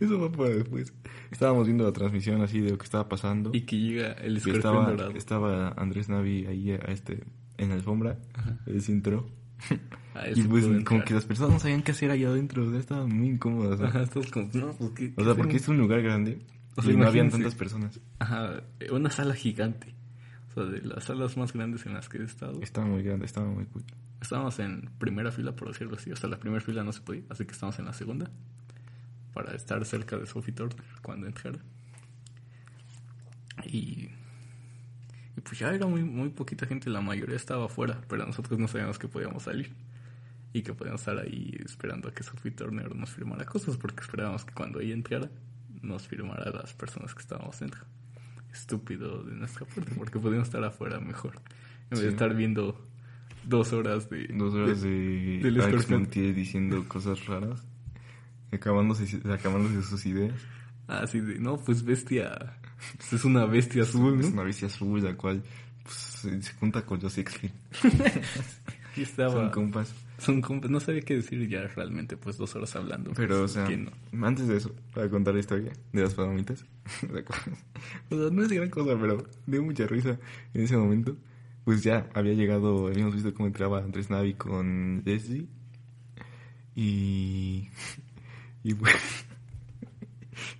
Eso va para después. Estábamos viendo la transmisión así de lo que estaba pasando. Y que llega el escorpión estaba, dorado. estaba Andrés Navi ahí a este, en la alfombra. Él se entró. Y pues como entrar. que las personas no sabían qué hacer allá adentro. O sea, estaban muy incómodas. ¿no? Ajá, todos como, no, pues qué. O sea, porque es un lugar grande. O sea, y no habían tantas personas. Ajá, una sala gigante. O sea, de las salas más grandes en las que he estado. Estaba muy grande, estaba muy cool. Estábamos en primera fila, por decirlo así. O sea, la primera fila no se podía, así que estamos en la segunda. Para estar cerca de Sophie Turner cuando entrara. Y. Pues ya era muy, muy poquita gente, la mayoría estaba afuera, pero nosotros no sabíamos que podíamos salir. Y que podíamos estar ahí esperando a que Sophie Turner nos firmara cosas, porque esperábamos que cuando ella entrara, nos firmara a las personas que estábamos dentro. Estúpido de nuestra parte, porque podíamos estar afuera mejor. En vez de Sí. estar viendo dos horas de. Dos horas de del Alex escorpión. Montiel diciendo cosas raras. Acabándose, acabándose sus ideas. Ah, sí, de, no, pues bestia. Pues es una bestia azul, Es ¿no? una bestia azul, la cual pues, se junta con los x Y estaba. Son compas. son compas. No sabía qué decir ya realmente, pues dos horas hablando. Pero, o pues, sea, ¿quién no? antes de eso, para contar la historia de las palomitas. o sea, no es gran cosa, pero dio mucha risa en ese momento. Pues ya había llegado, habíamos visto cómo entraba Andrés Navi con Leslie. Y. Y pues.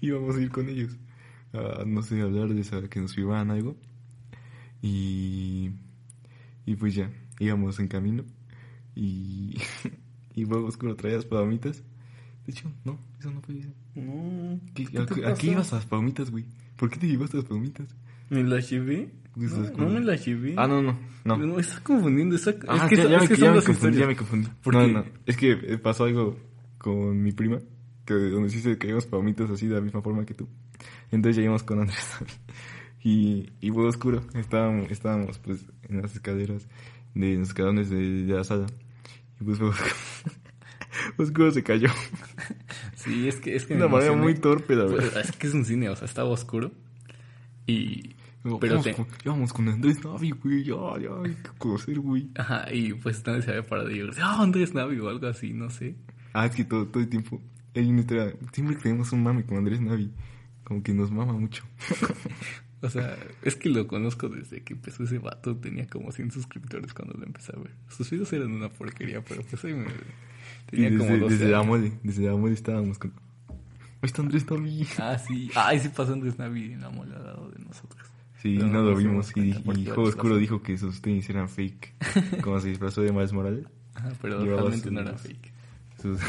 íbamos a ir con ellos. No sé, hablar de esa, que nos firmaran algo. Y. Y pues ya, íbamos en camino. Y. y oscuro traía las palomitas. De hecho, no, eso no fue eso. No. ¿Qué- ¿Qué a, te a qué ibas a las palomitas, güey? ¿Por qué te llevaste las palomitas? ¿Me la llevé? Pues, No, no me la llevé. Ah, no, no, no. No, me está confundiendo. Está... Ah, es que, ya, es me, que ya me las confundí, ya me confundí. ¿Por no, qué? no, es que eh, pasó algo con mi prima, que donde sí se caíamos palomitas así de la misma forma que tú. Entonces llegamos con Andrés y, y fue oscuro. Estábamos, estábamos pues en las escaleras de los escalones de, de la sala. Y pues fue oscuro. oscuro se cayó. Sí, es que es que una manera muy torpe, la Pues, verdad. es que es un cine, o sea, estaba oscuro. Y. Pero Pero íbamos, te- con, íbamos con Andrés Navi, güey. Ya, ya, hay que conocer, güey. Ajá, y pues nadie se había parado y yo, ah, Andrés Navi o algo así, no sé. Ah, es que todo, todo el tiempo. Una historia. Siempre tenemos un mame con Andrés Navi. Como que nos mama mucho. O sea, es que lo conozco desde que empezó ese vato. Tenía como 100 suscriptores cuando lo empecé a ver. Sus videos eran una porquería, pero pues ahí me... Tenía desde, como 12 desde años. mole, desde la mole estábamos con. Ahí está Andrés Navi. Ah, sí. Ay, sí pasó Andrés Navi en la mola al lado de nosotros. Sí, Pero no no lo vimos. Y, y Juego Oscuro dijo que sus tenis eran fake. Como se disfrazó de Miles Morales. Ajá, pero Llevaba realmente no sus- era fake. Sus,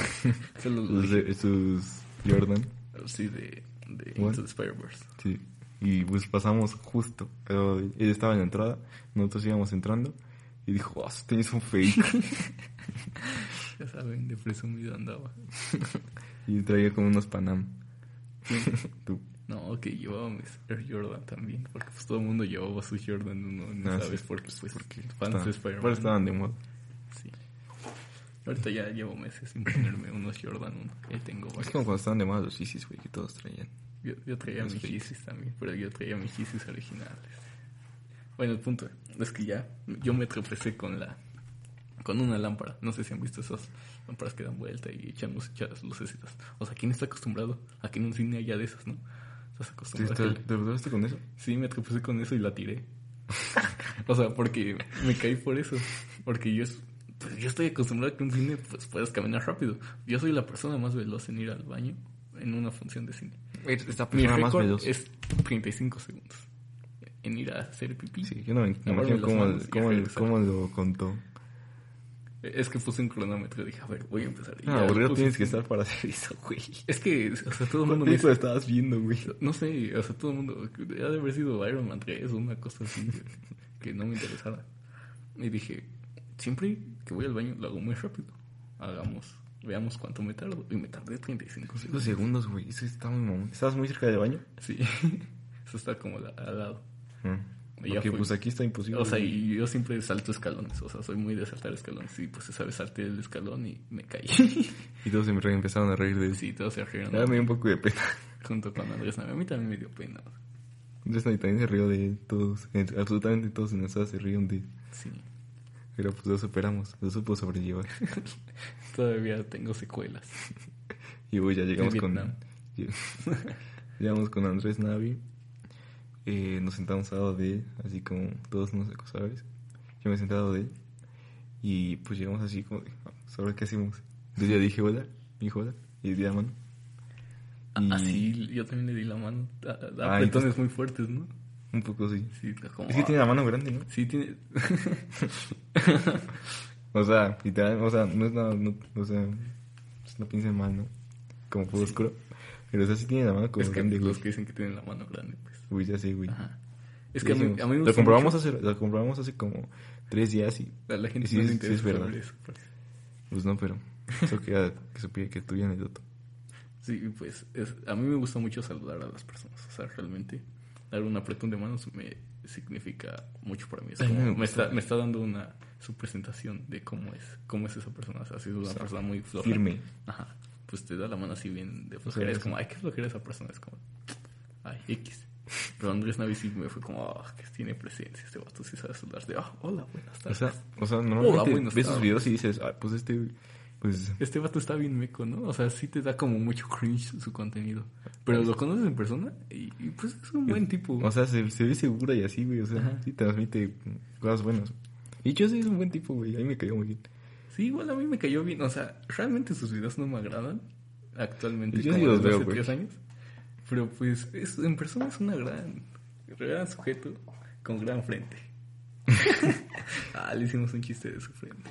sus, sus Jordan. Sí, de, de What? Into the Spider-Verse. Sí. Y pues pasamos justo. Pero él estaba en la entrada. Nosotros íbamos entrando. Y dijo, oh, sus tenis son fake. Ya saben, de presumido andaba. y traía como unos Panam. Tú. No, que llevaba mis Air Jordan también. Porque pues todo el mundo llevaba sus Jordan 1. No Ah, sabes sí. por qué. Pues Porque fans estaban- de Spider-Man. estaban de moda. Ahorita ya llevo meses sin ponerme unos Jordan 1. Ya tengo Es varios. como cuando estaban de moda los Yeezys, güey, que todos traían. Yo, yo traía Los mis. Yeezys también, pero yo traía mis Yeezys originales. Bueno, el punto es que ya yo me tropecé con la con una lámpara. No sé si han visto esas lámparas que dan vuelta y echan muchas lucecitas. O sea, ¿quién está acostumbrado a que en un cine haya de esas, no? Estás ¿Te, acostumbrado. te, que- te probaste con eso? Sí, me tropecé con eso y la tiré. o sea, porque me caí por eso. Porque yo, es- pues, yo estoy acostumbrado a que en un cine pues, puedas caminar rápido. Yo soy la persona más veloz en ir al baño en una función de cine. Esta Mi persona más récord veloz. es 35 segundos en ir a hacer pipí. Sí, yo no me imagino cómo, y cómo, regresar. cómo lo contó. Es que puse un cronómetro y dije, a ver, voy a empezar. Aburrido puse- tienes que estar para hacer eso, güey. Es que, o sea, todo el mundo ¿Qué me dice, estabas viendo, güey? no sé, o sea, todo el mundo, ha de haber sido Iron Man 3 o una cosa así que no me interesara. Y dije, siempre que voy al baño lo hago muy rápido. Hagamos, veamos cuánto me tardo. Y me tardé 35 Dos segundos. segundos, güey. Eso está muy mamón. ¿Estabas muy cerca del baño? Sí, eso está como la- al lado. Mm. Porque fui. pues aquí está imposible. O sea, y yo siempre salto escalones, o sea, soy muy de saltar escalones. Y pues esa vez salté el escalón y me caí. Y todos se me empezaron a reír de eso. sí, todos se rieron. Me dio un poco de pena. Junto con Andrés. A mí también me dio pena. Andrés también se rió de todos. Entre- Absolutamente todos en esa se rieron de... Sí. Pero pues lo superamos. Lo supo sobrellevar. Todavía tengo secuelas. Y pues ya llegamos con... Llegamos con Andrés Navi. Eh, nos sentamos al lado de él, así como todos unos acosadores. Yo me al lado de él. Y pues llegamos así como de, "Ah, ¿sobre qué hacemos? Entonces ya dije, hola, me dijo hola, y di la mano. Y Así, yo también le di la mano. A, a- Ah, apretones muy fuertes, ¿no? Un poco así. Sí, como... Es que tiene la mano grande, ¿no? Sí, tiene... O sea, literal, o sea, no es nada, no, o sea, pues, no piensen mal, ¿no? Como fuego oscuro. Pero o sea, sí tiene la mano como es que grande, los que dicen que tienen la mano grande, pues. Uy, ya sé, güey. Ajá. Es que a mí, a mí me lo gusta comprobamos mucho- hace, lo comprobamos hace como tres días y A la gente Sí, no sí, interesa es verdad. eso, pues. pues no, pero eso quería que supiera que tuviera anécdota. Sí, pues es- a mí me gusta mucho saludar a las personas. O sea, realmente dar un apretón de manos me significa mucho para mí. Es como- me está, me está dando una su presentación de cómo es cómo es esa persona. O sea, si es una sea, persona muy floja. firme. Ajá. Pues te da la mano así bien de flojera. sea, es como, ay, qué flojera esa persona. Es como, ay, X. Pero Andrés Navi sí me fue como, ah, que tiene presencia. Este vato sí sabe ah, hola, buenas O tardes. sea, o sea, Hola, normalmente buenas ves sus videos y dices, ah, pues este, pues, Este vato está bien meco, ¿no? O sea, sí te da como mucho cringe su contenido. Pero lo conoces en persona y, y, pues es un buen tipo. o sea, se, se ve segura y así, güey, o sea, Ajá. sí transmite cosas buenas. Y yo sí es un buen tipo, güey, a mí me cayó muy bien. Sí, igual a mí me cayó bien. O sea, realmente sus videos no me agradan actualmente. Yo como sí los veo, hace güey. tres años. Pero pues es, en persona es una gran, gran sujeto con gran frente. ah, le hicimos un chiste de su frente.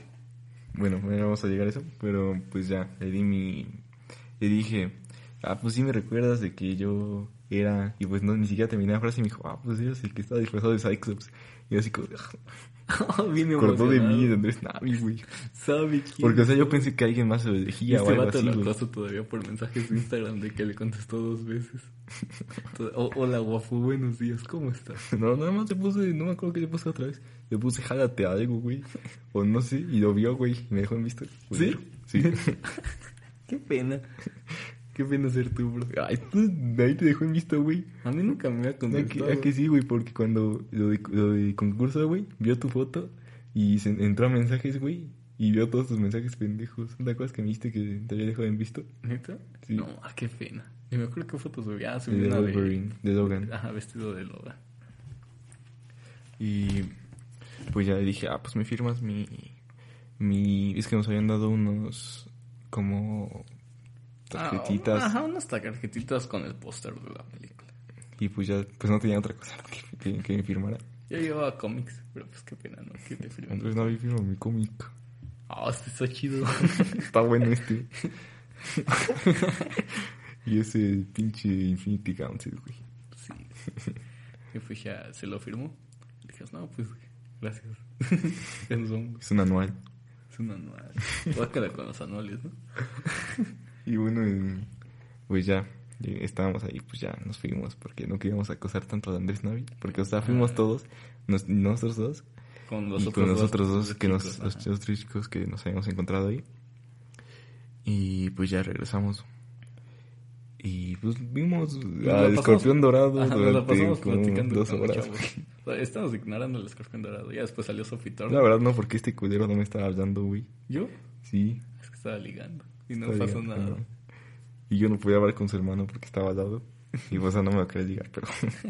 Bueno, bueno, vamos a llegar a eso, pero pues ya, le di mi... Le dije, ah, pues sí me recuerdas de que yo era... Y pues no, ni siquiera terminé la frase y me dijo, ah, pues eres el que estaba disfrazado de Cyclops. Y yo así como, ah, bien acordó de mí, de Andrés Navi, güey. ¿Sabe quién? Porque, o sea, yo pensé que alguien más se lo elegía o este algo vato así, lo acoso todavía por mensajes de Instagram de que le contestó dos veces. O- Hola guapo, buenos días, ¿cómo estás? No, nada más le puse, no me acuerdo que le puse otra vez. Le puse, jálate algo, güey. O no sé, y lo vio, güey, y me dejó en visto. ¿Sí? Sí. Qué pena. Qué pena ser tú, bro. Ay, tú, de ahí te dejó en visto, güey. A mí nunca me ha ¿A que, contestado. a que sí, güey? Porque cuando lo de, lo de concurso, güey, vio tu foto y se entró a mensajes, güey, y vio todos tus mensajes pendejos. ¿Te acuerdas que me dijiste que te había dejado en visto? ¿Neta? Sí. No, ah, qué pena. Y me acuerdo qué fotos subí. Ah, subí De una Wolverine, de Logan. Ajá, vestido de Logan. Y pues ya le dije, ah, pues me firmas mi... mi es que nos habían dado unos como tarjetitas Ah, ajá, unas tarjetitas con el póster de la película. y pues ya pues no tenía otra cosa que, que, que me firmara. Yo llevaba cómics, pero pues qué pena, ¿no? Que te firmen. Entonces no había firmado mi cómic. Ah, este está chido. Está bueno este. y ese pinche Infinity Gauntlet, güey. sí. Y pues ya se lo firmó. Y dije, no, pues gracias. ya nos vamos. Es un anual. Es un anual. Guácala con los anuales, ¿no? Y bueno, pues ya, estábamos ahí, pues ya nos fuimos porque no queríamos acosar tanto a Andrés Navi. Porque, o sea, fuimos todos, nos- nosotros dos, Con los otros con los dos, chicos, que nos, ajá. los otros chicos que nos habíamos encontrado ahí. Y pues ya regresamos. Y pues vimos pasamos- escorpión dorado durante como dos los horas. Estábamos ignorando el escorpión dorado. Ya después salió Sophie Turner. La verdad no, porque este culero no me estaba hablando, güey. ¿Yo? Sí. Es que estaba ligando. Y no estaba pasó ligando, nada. Y yo no podía hablar con su hermano porque estaba al lado. Y pues o sea, no me va a querer ligar, pero...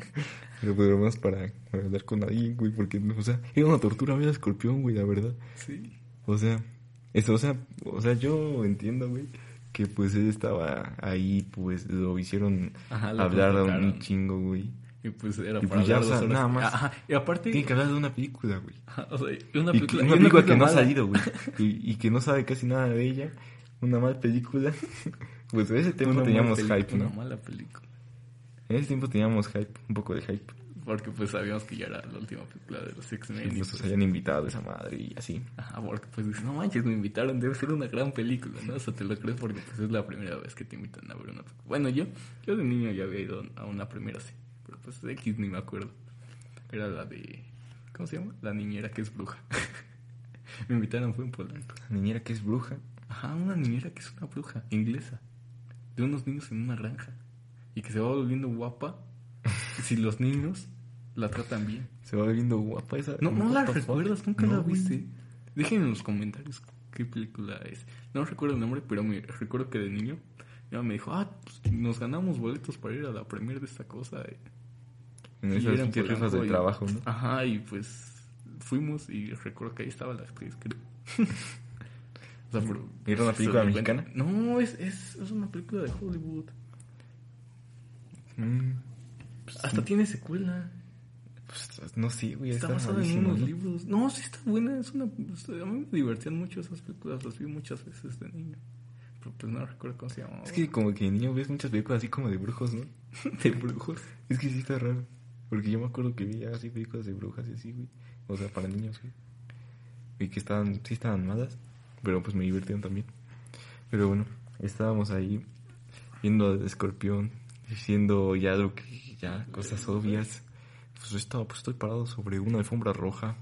pero pues más para, para hablar con alguien, güey, porque, o sea, era una tortura ver al escorpión, güey, la verdad. Sí. O sea, eso, o sea, o sea, yo entiendo, güey, que pues él estaba ahí, pues lo hicieron Ajá, lo hablar a un chingo, güey. Y pues era Y para pues ya, hablar o sea, horas. nada más. Ajá, y aparte... Tiene que hablar de una película, güey. o sea, una Y película, que- y una película que no ha salido, güey. Y, y que no sabe casi nada de ella. Una mala película. Pues en ese tiempo Una teníamos hype, ¿no? Una mala película. En ese tiempo teníamos hype, un poco de hype. Porque pues sabíamos que ya era la última película de los X-Men. y, pues pues, hayan invitado a esa madre y así. Ajá, porque pues dices, no manches, me invitaron, debe ser una gran película, ¿no? O sea, te lo crees porque pues es la primera vez que te invitan a ver una película. Bueno, yo, yo de niño ya había ido a una primera, sí. Pues X ni me acuerdo. Era la de... ¿Cómo se llama? La niñera que es bruja. me invitaron, fue en Polanco. La niñera que es bruja. Ajá, una niñera que es una bruja, inglesa. De unos niños en una granja. Y que se va volviendo guapa si los niños la tratan bien. Se va viendo guapa esa. No, no la recuerdas, nunca No, la viste. Dejen en los comentarios qué película es. No recuerdo el nombre, pero me recuerdo que de niño mamá me dijo, ah, pues, nos ganamos boletos para ir a la premier de esta cosa. eh". En esas era en pinches rifas y- trabajo, ¿no? Ajá, y pues fuimos y recuerdo que ahí estaba la actriz, creo. o sea, pero- ¿Era una película mexicana? No, es, es, es una película de Hollywood. Mm, Hasta tiene secuela. pues, no sé, güey. Está basada en unos ¿no? libros. No, sí está buena. Es una, a mí me divertían mucho esas películas. Las vi muchas veces de niño. Pero pues no recuerdo cómo se llamaba. Es que como que de niño ves muchas películas así como de brujos, ¿no? de brujos. Es que sí está raro. Porque yo me acuerdo que vi así películas de brujas y así, güey. O sea, para niños, güey. Y que estaban, sí estaban malas. Pero pues me divertían también. Pero bueno, estábamos ahí viendo al escorpión. Diciendo ya lo que, ya, cosas obvias. Pues yo estaba, pues estoy parado sobre una alfombra roja.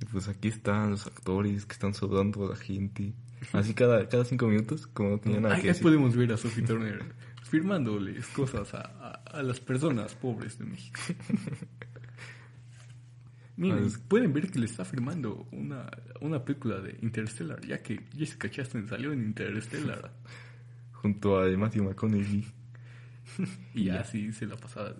Y pues aquí están los actores que están saludando a la gente. Así cada, cada cinco minutos, como no tenía nada Ahí que decir. podemos ver a Sophie Turner firmándoles cosas a, a, a las personas pobres de México. Miren, Ah, es- pueden ver que le está firmando una, una película de Interstellar, ya que Jessica Chastain salió en Interstellar. Junto a Matthew McConaughey. Y así se la pasaba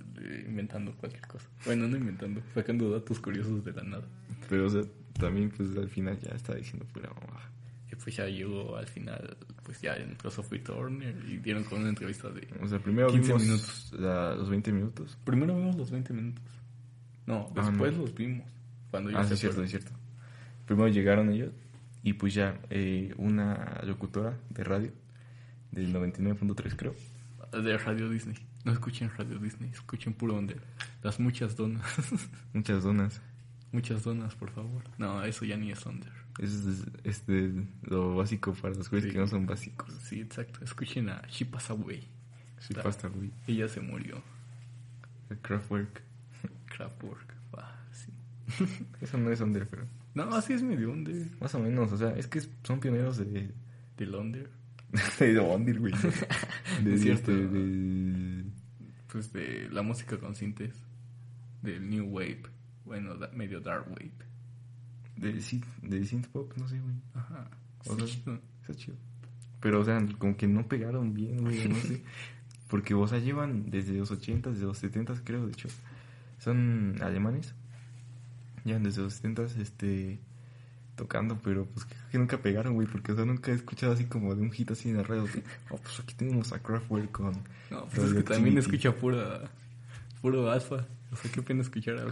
inventando cualquier cosa. Bueno, no inventando, sacando datos curiosos de la nada. Pero, o sea, también, pues al final ya estaba diciendo pura mamá. Y pues ya llegó al final, pues ya entró Sophie Turner y dieron con una entrevista de... O sea, primero 15 vimos minutos. la- los 20 minutos. Primero vimos los 20 minutos. No, Ah, después no. los vimos. Cuando Ah, sí, es cierto, es cierto. Primero llegaron ellos y pues ya eh, una locutora de radio del 99.3 creo. De Radio Disney. No escuchen Radio Disney, escuchen puro under. Las muchas donas. Muchas donas. Muchas donas, por favor. No, eso ya ni es under. Es, es, es de lo básico para los güeyes Sí. que no son básicos. Sí, exacto. Escuchen a She Pass Away. La- pasta, güey. Ella se murió. El Kraftwerk. Kraftwerk. Ah, sí. Eso no es under, pero No, así es medio under. más o menos. O sea, es que son pioneros de... Del under. de under, güey. De, Es cierto. este, de- Pues de la música con sintes. Del New Wave. Bueno, da- medio Dark Wave. de, de synth pop, no sé, güey. Ajá. O sea, chido. Está chido. Pero, o sea, como que no pegaron bien, güey, no sé. Porque, o sea, llevan desde los 80, desde los 70, creo, de hecho. Son alemanes. Llevan desde los 70, este, tocando, pero pues creo que nunca pegaron, güey, porque, o sea, nunca he escuchado así como de un hit así en la radio. de, oh, pues aquí tenemos a Kraftwerk con... No, pues es que también Radioactivity". escucha pura, puro alfa. O sea, qué pena escuchar al,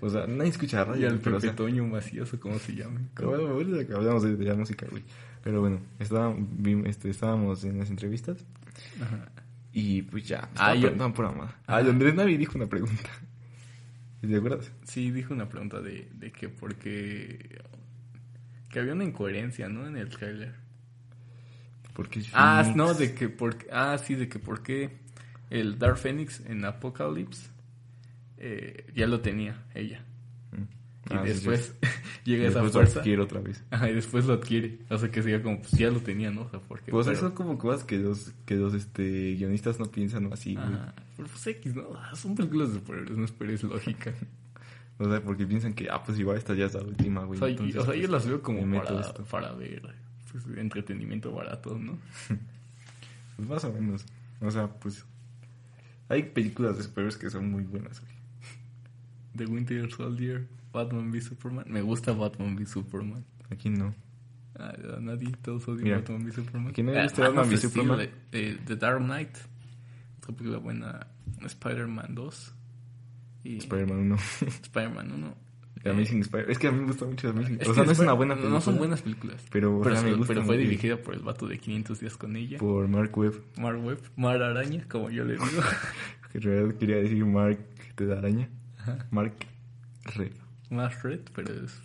O sea, nadie escucha la y radio, al pero, o sea, Pepe Toño Macías o como se llame. Bueno, hablamos de, de la música, güey. Pero bueno, estábamos, este, estábamos en las entrevistas Ajá. y pues ya. Ah, estaba yo- preguntando por mamá. Ah, Andrés Navi dijo una pregunta. ¿Te acuerdas? Sí, dijo una pregunta de, de que porque... Que había una incoherencia, ¿no? En el trailer. Porque Ah, no, de que por Ah, sí, de que por qué el Dark Phoenix en Apocalypse eh, ya lo tenía ella. Mm. Y Ah, después sí. llega Y esa después lo fuerza. adquiere otra vez. Ajá, y después lo adquiere. O sea que sería como, pues ya lo tenía, ¿no? O sea, porque. Pues pero- son como cosas que los, que los este, guionistas no piensan así, güey. Ajá. Pero pues X, ¿no? Ah, Son películas de superhéroes, no esperes lógica. O sea, porque piensan que, ah, pues igual esta ya es la última, güey. O sea, y- entonces, o sea, yo pues, las veo como para, para ver pues, entretenimiento barato, ¿no? Pues más o menos. O sea, pues... Hay películas de superhéroes que son muy buenas, güey. The Winter Soldier, Batman v Superman. Me gusta Batman v Superman. Aquí no. Ah, a nadie, todos odian Mira, Batman v Superman. ¿a quién no le Ah, gusta Man Batman of v Steel, Superman? eh, eh, The Dark Knight. Otra película buena. Spider-Man 2. Y Spider-Man 1. Spider-Man 1. The Amazing Spider- Es que a mí me gusta mucho The Amazing. Es O sea, no es una Spider- buena película. No son buenas películas. Pero, pero, me gusta pero fue dirigida por el vato de 500 días con ella. Por Mark Webb. Mar Webb, Mar Araña, como yo le digo. Que en realidad quería decir Mark de araña. Mark Red. Más Red, pero es.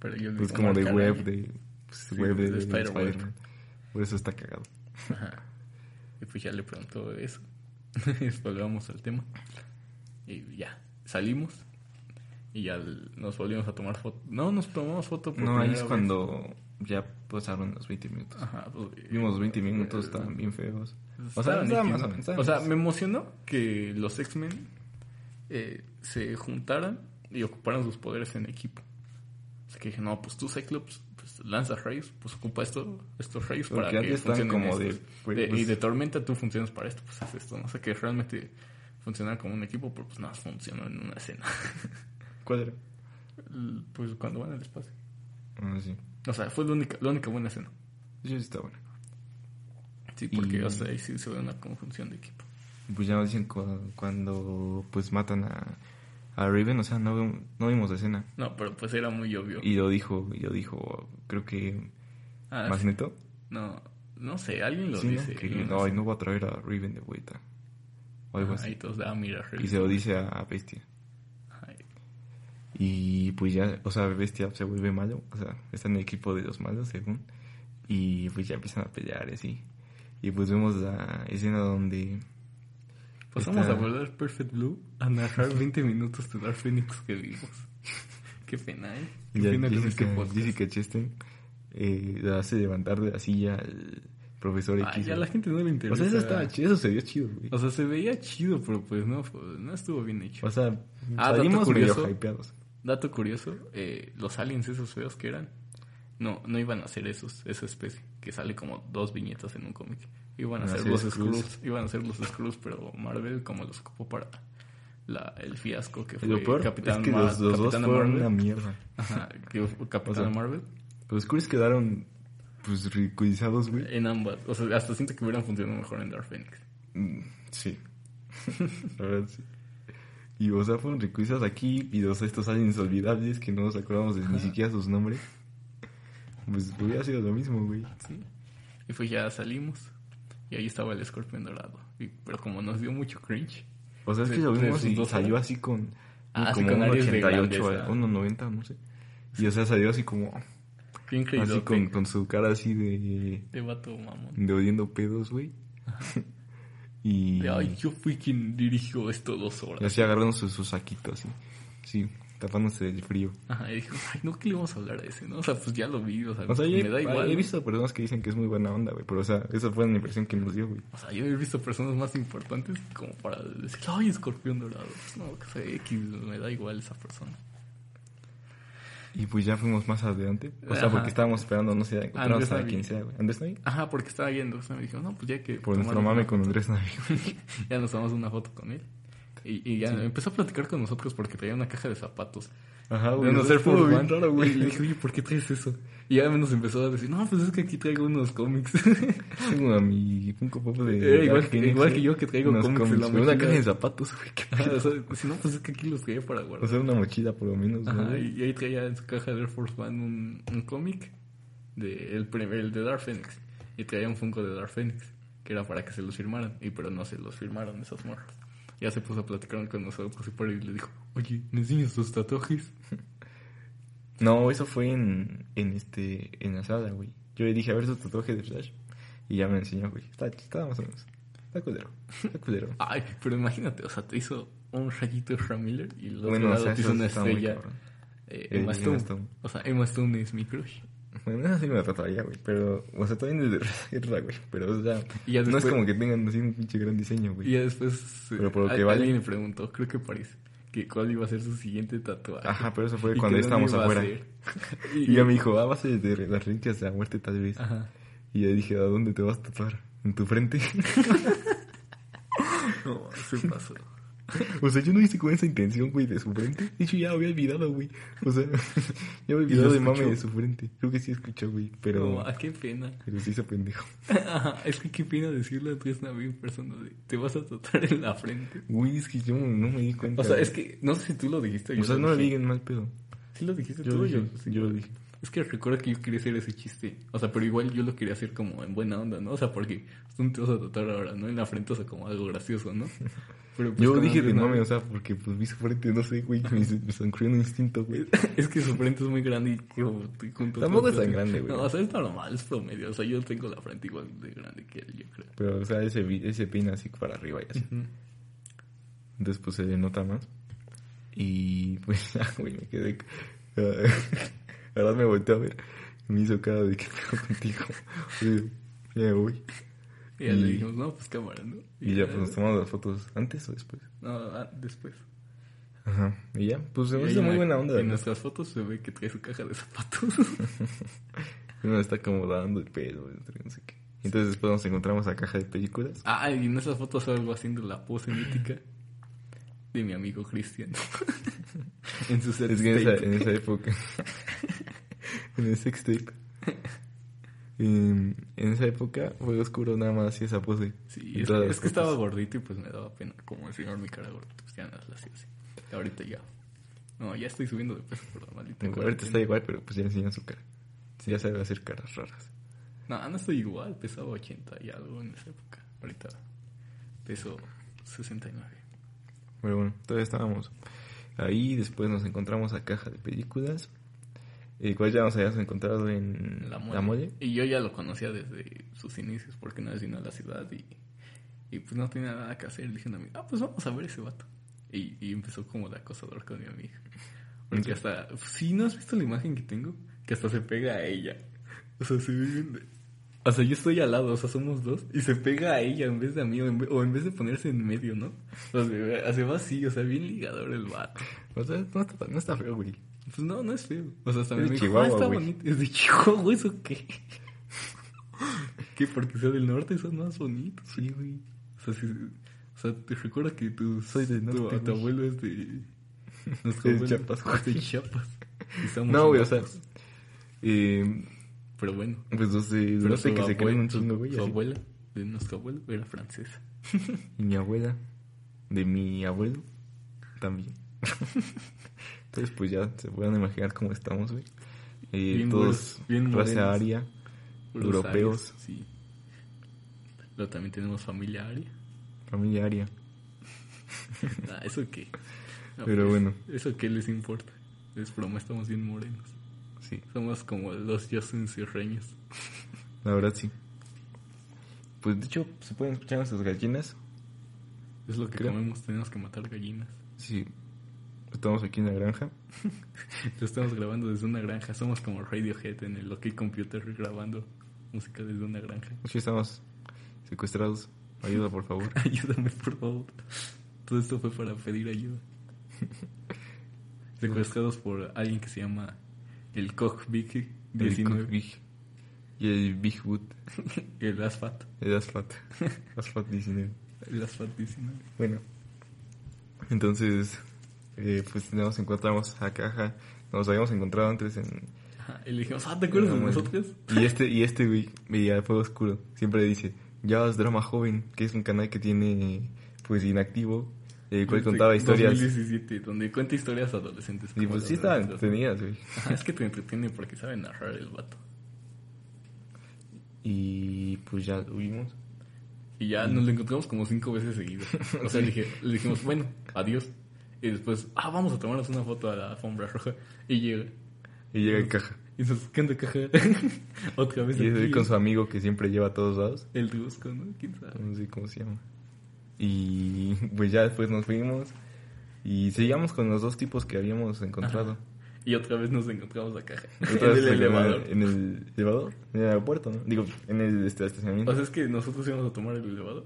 Pero yo Pues digo como de web, de. Pues, Sí, web de, de. Spider-Man. Por eso está cagado. Ajá. Y pues ya le preguntó eso. Volvamos al tema. Y ya, salimos. Y ya nos volvimos a tomar foto. No, nos tomamos foto por No, ahí es vez. cuando ya pasaron los 20 minutos. Ajá, pues, Vimos los 20 eh, minutos, eh, estaban bien feos. O sea, más o menos. estaba O sea, me emocionó que los X-Men eh, se juntaran y ocuparan sus poderes en equipo. O sea, que dije, no, pues tú, Cyclops, pues lanza rayos, pues ocupa esto, estos rayos Porque para que funcionen como de, pues, De- pues- Y de tormenta tú funcionas para esto, pues haz esto. No sé, que realmente funcionara como un equipo, pero pues nada, funcionó en una escena. ¿Cuál era? pues cuando van al espacio. Ah, sí. O sea, fue la única, la única buena escena. Sí, sí está bueno. Sí, porque, Y- o sea, ahí sí se ve una conjunción de equipo. Pues ya nos dicen cu- cuando pues matan a, a Raven, o sea, no, no vimos la escena. No, pero pues era muy obvio. Y lo dijo, y lo dijo, creo que Ah, sí. Magneto. No, no sé, alguien lo Sí, ¿no? dice. que no, va a traer a Raven de vuelta. O algo Ajá, así. y todos, ah, mira, Y se lo dice a Bestia. Ajá, Y pues ya, o sea, Bestia se vuelve malo. O sea, está en el equipo de los malos, según. Y pues ya empiezan a pelear y así. Y pues vemos la escena donde... Pasamos está- a volver Perfect Blue a narrar 20 minutos de Dark Phoenix que vimos. Qué pena, ¿eh? Qué ya pena con este Jessica, podcast. Jessica Chastain eh, la hace levantar de la silla al profesor Ah, X. ya a güey. la gente no le O interesa. sea, eso estaba chido, eso se vio chido, güey. O sea, se veía chido, pero pues no, pues, no estuvo bien hecho. O sea, Ah, salimos medio curioso. hypeados. Dato curioso, eh, los aliens esos feos que eran, no, no iban a ser esos, esa especie, que sale como dos viñetas en un cómic. Iban a ser los. Skrulls, iban a ser los Skrulls, pero Marvel como los ocupó para la, el fiasco que fue lo peor Capitán es que los, los dos Capitana fueron Marvel. una mierda. Ajá, que Capitana O sea, Marvel Los Skrulls quedaron, pues, ridiculizados, güey. en ambas. O sea, hasta siento que hubieran funcionado mejor en Dark Phoenix. Mm, Sí. La verdad, sí. Y, o sea, fueron ridiculizados aquí. Y, o sea, estos aliens olvidables que no nos acordamos de ni siquiera sus nombres. Pues hubiera sido lo mismo, güey. Sí. Y pues ya salimos. Y ahí estaba el escorpión dorado. Y- pero como nos dio mucho cringe. O sea, es que lo vimos y salió así con... Ah, como con un áreas de 88, grandeza. unos 90, no sé. Y, o sea, salió así como... Bien. Así con, con su cara así de... De vato mamón. De oliendo pedos, güey. y... De, ay, yo fui quien dirigió esto dos Y horas. así agarrando su, su saquito, así. Sí, tapándose del frío. Ajá, y dijo, ay, no, que le vamos a hablar a ese, ¿no? O sea, pues ya lo vi, o sea, O sea, me da he, igual. he visto personas que dicen que es muy buena onda, güey. Pero, o sea, esa fue la impresión que nos dio, güey. O sea, yo he visto personas más importantes como para decir, ay, escorpión dorado. Pues no, que sea X, me da igual esa persona. Y pues ya fuimos más adelante. O sea, Ajá. porque estábamos esperando, no sé, Andrés a quien sea, güey. ¿Andrés Navi? Ajá, porque estaba yendo, o sea, me dijo, no, pues ya que... Por nuestro mame con foto". Andrés Navi. ya nos tomamos una foto con él. Y, y ya empezó a platicar con nosotros porque traía una caja de zapatos. Ajá, De güey. no eso ser por bien raro, güey. Y le dije, oye, ¿por qué traes eso? Y ya nos empezó a decir, no, pues es que aquí traigo unos cómics. Tengo a mi Funko Pop de... Era igual que- igual yo que traigo Unos cómics en la. Una caja de zapatos, güey. qué Ajá, o sea, si no, pues es que aquí los traía para O guardar. sea, una mochila por lo menos, ¿no? Ajá, y, y ahí traía en su caja de Air Force One un, un cómic de el, primer- el de Dark Phoenix. Y traía un Funko de Dark Phoenix, que era para que se los firmaran. Y pero no se los firmaron esos morros. Ya se puso a platicar con nosotros y por ahí le dijo, oye, ¿me enseñas tus tatuajes? No, eso fue en, en este, en la sala, güey. Yo le dije, a ver su tatuaje de Flash. Y ya me enseñó, güey. Está, está más o menos. Está culero. Está culero. Ay, pero imagínate, o sea, te hizo un rayito de Miller y luego Bueno, o sea, te hizo una muy estrella. eh, Eh, Emma Stone. Stone. O sea, Emma Stone es mi crush. Bueno, esa sí me la tatuaría, güey. Pero, o sea, también es de guerra, güey. Pero, o sea, Y ya no es después- como que tengan así un pinche gran diseño, güey. Y ya después eh, Pero por lo que vale- alguien le preguntó, creo que París, que cuál iba a ser su siguiente tatuaje. Ajá, pero eso fue Y cuando estábamos afuera. ser. Y ya me dijo, ah, va a ser de las reliquias de la muerte, tal vez. Ajá. Y ya dije, ¿a dónde te vas a tatuar? ¿En tu frente? No, se pasó. O sea, yo no hice con esa intención, güey, de su frente. De hecho, ya había olvidado, güey. O sea, ya había olvidado de mame de su frente. Creo que sí escuchó, güey. Pero, No, ah, qué pena. pero sí hizo pendejo. Ajá, es que qué pena decirle a tu exnovio persona de te vas a tatuar en la frente. Güey, es que yo no me di cuenta. O sea, es que no sé si tú lo dijiste. o O yo sea, lo no le dije. digan mal pedo. Sí lo dijiste Yo tú. lo o yo, dije, sí. yo lo dije. Es que recuerdo que yo quería hacer ese chiste. O sea, pero igual yo lo quería hacer como en buena onda, ¿no? O sea, porque tú te vas a tatuar ahora, ¿no? En la frente, o sea, como algo gracioso, ¿no? Pero pues, Yo dije de mame, o sea, porque pues vi su frente, no sé, güey, me, me sonrió un instinto, güey. Es que su frente es muy grande y como y junto Tampoco es tan grande, güey. No, o sea, es normal, es promedio. O sea, yo tengo la frente igual de grande que él, yo creo. Pero, o sea, ese, ese pin así para arriba y así. Entonces, pues se le nota más. Y pues ya, güey, me quedé. Ahora me volteó a ver. y Me hizo cara de que pedo contigo. Oye, ya me voy. Y ya le dijimos, no, pues cámara, ¿no? Y ya, pues nos tomamos las fotos antes o después. No, ah, después. Ajá. Y ya, pues se ahí muy en- buena onda. En ¿verdad? nuestras fotos se ve que trae su caja de zapatos. Uno está acomodando el pelo, no sé qué. Entonces después nos encontramos a caja de películas. ah, y en esas fotos salgo haciendo la pose mítica de mi amigo Cristian. en su set Es que en esa, tape. en esa época. en el sextape. En, en esa época fue oscuro nada más y esa pose. Sí, es, es que estaba gordito y pues me daba pena como enseñar mi cara gordita. Pues ya nada, la hacía así. Ahorita ya. No, ya estoy subiendo de peso por la maldita Ahorita cuarentena. está igual, pero pues ya enseñan su cara. Ya sabe hacer caras raras. No, no estoy igual. Pesaba 80 y algo en esa época. Ahorita peso 69. Pero bueno, todavía estábamos ahí. Después nos encontramos a caja de películas. El cual ya nos habíamos encontrado en La la mole. mole. Y yo ya lo conocía desde sus inicios porque una vez vino a la ciudad y, y pues no tenía nada que hacer. Le dije a amigo, ah, pues vamos a ver ese vato. Y, y empezó como de acosador con mi amiga. Porque hasta, si no has visto la imagen que tengo, que hasta se pega a ella. O sea, se. O sea, yo estoy al lado, o sea, somos dos, y se pega a ella en vez de a mí, o en vez, o en vez de ponerse en medio, ¿no? O sea, se va así, o sea, bien ligador el vato. O sea, no está, no está feo, güey. Pues no, no es feo. O sea, hasta Es me de dijo, Chihuahua, ah, está güey. bonito. Es de Chihuahua, ¿eso qué? ¿Qué? Porque sea del norte son más bonitos. Sí, güey. O sea, si, o sea te recuerda que tu, Soy del norte, tu abuelo es de... Nuestro Es abuelo Chiapas, güey. es de Chiapas. No, güey, o sea. Eh, Pero bueno. pues de Pero no sé que se creen un chingo, güey. Su así. abuela, de nuestro abuelo, era francesa. Y mi abuela, de mi abuelo, también. Entonces, pues ya se pueden imaginar cómo estamos, güey. Eh, Bien todos bien morenos. aria, europeos, sí. Luego también tenemos familia aria. familia aria. Ah, ¿eso qué? No, Pero pues, bueno. ¿Eso qué les importa? Es broma, estamos bien morenos. Sí, Somos como los Justin Cirreños. la verdad sí. Pues de hecho, se pueden escuchar nuestras gallinas. Es lo que Creo. comemos, tenemos que matar gallinas. Sí, estamos aquí en la granja. Lo estamos grabando desde una granja. Somos como Radiohead en el OK Computer grabando música desde una granja. Sí, estamos secuestrados. Ayuda, por favor. Ayúdame, por favor. Todo esto fue para pedir ayuda. Secuestrados por alguien que se llama el Koch Big El 19. Cook Big y el Bigwood. El Asfat. El Asfat. Asfat 19. El Asfat 19. Bueno, entonces, eh, pues nos encontramos a caja. Nos habíamos encontrado antes en. Ajá, Y le dijimos, ah, ¿te acuerdas de mole. nosotros? Y este, y este güey veía Fuego Oscuro. Siempre dice: Ya es Drama Joven, que es un canal que tiene, pues, inactivo. El cual Desde contaba historias. 2017, donde cuenta historias adolescentes. Y pues sí estaban entretenidas, güey. Ajá, es que te entretiene porque sabe narrar el vato. Y pues ya lo vimos. Y ya nos lo encontramos como cinco veces seguidos. O sea, le, dije- le dijimos, bueno, adiós. Y después, ah, vamos a tomarnos una foto a la alfombra roja. Y llega. Y llega en caja. Y nos ¿qué onda, caja? Otra vez Y es aquí. con su amigo que siempre lleva a todos lados. El Rusco, ¿no? ¿Quién sabe? No sé cómo se llama. Y pues ya después nos fuimos. Y seguíamos con los dos tipos que habíamos encontrado. Ajá. Y otra vez nos encontramos a caja. Otra en el elevador. En el elevador. En el aeropuerto, ¿no? Digo, en el este, estacionamiento. O sea, es que nosotros íbamos a tomar el elevador.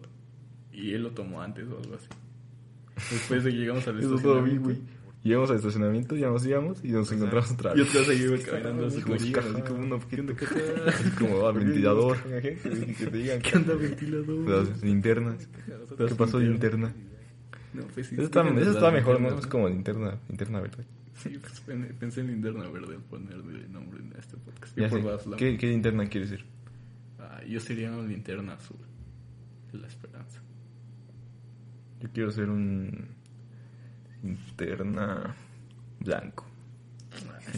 Y él lo tomó antes o algo así. Después de que llegamos al Eso todo bien, estacionamiento. güey. Llegamos al estacionamiento, ya nos íbamos y nos encontramos otra Y vez. otra vez ahí iba caminando así como así como un ¿Qué objeto. Así como ah, ventilador. Que te digan ¿Qué onda, ventilador? las linternas. ¿Qué pasó, linterna? No, pues sí. Eso está, eso está mejor, ¿no? Es como linterna, linterna verde. Sí, pues pen- pensé en linterna verde al ponerle nombre en este podcast. Ya Yo sé. ¿Qué, ¿Qué linterna quieres ser? Ah, yo sería una linterna azul. La esperanza. Yo quiero ser un linterna blanco.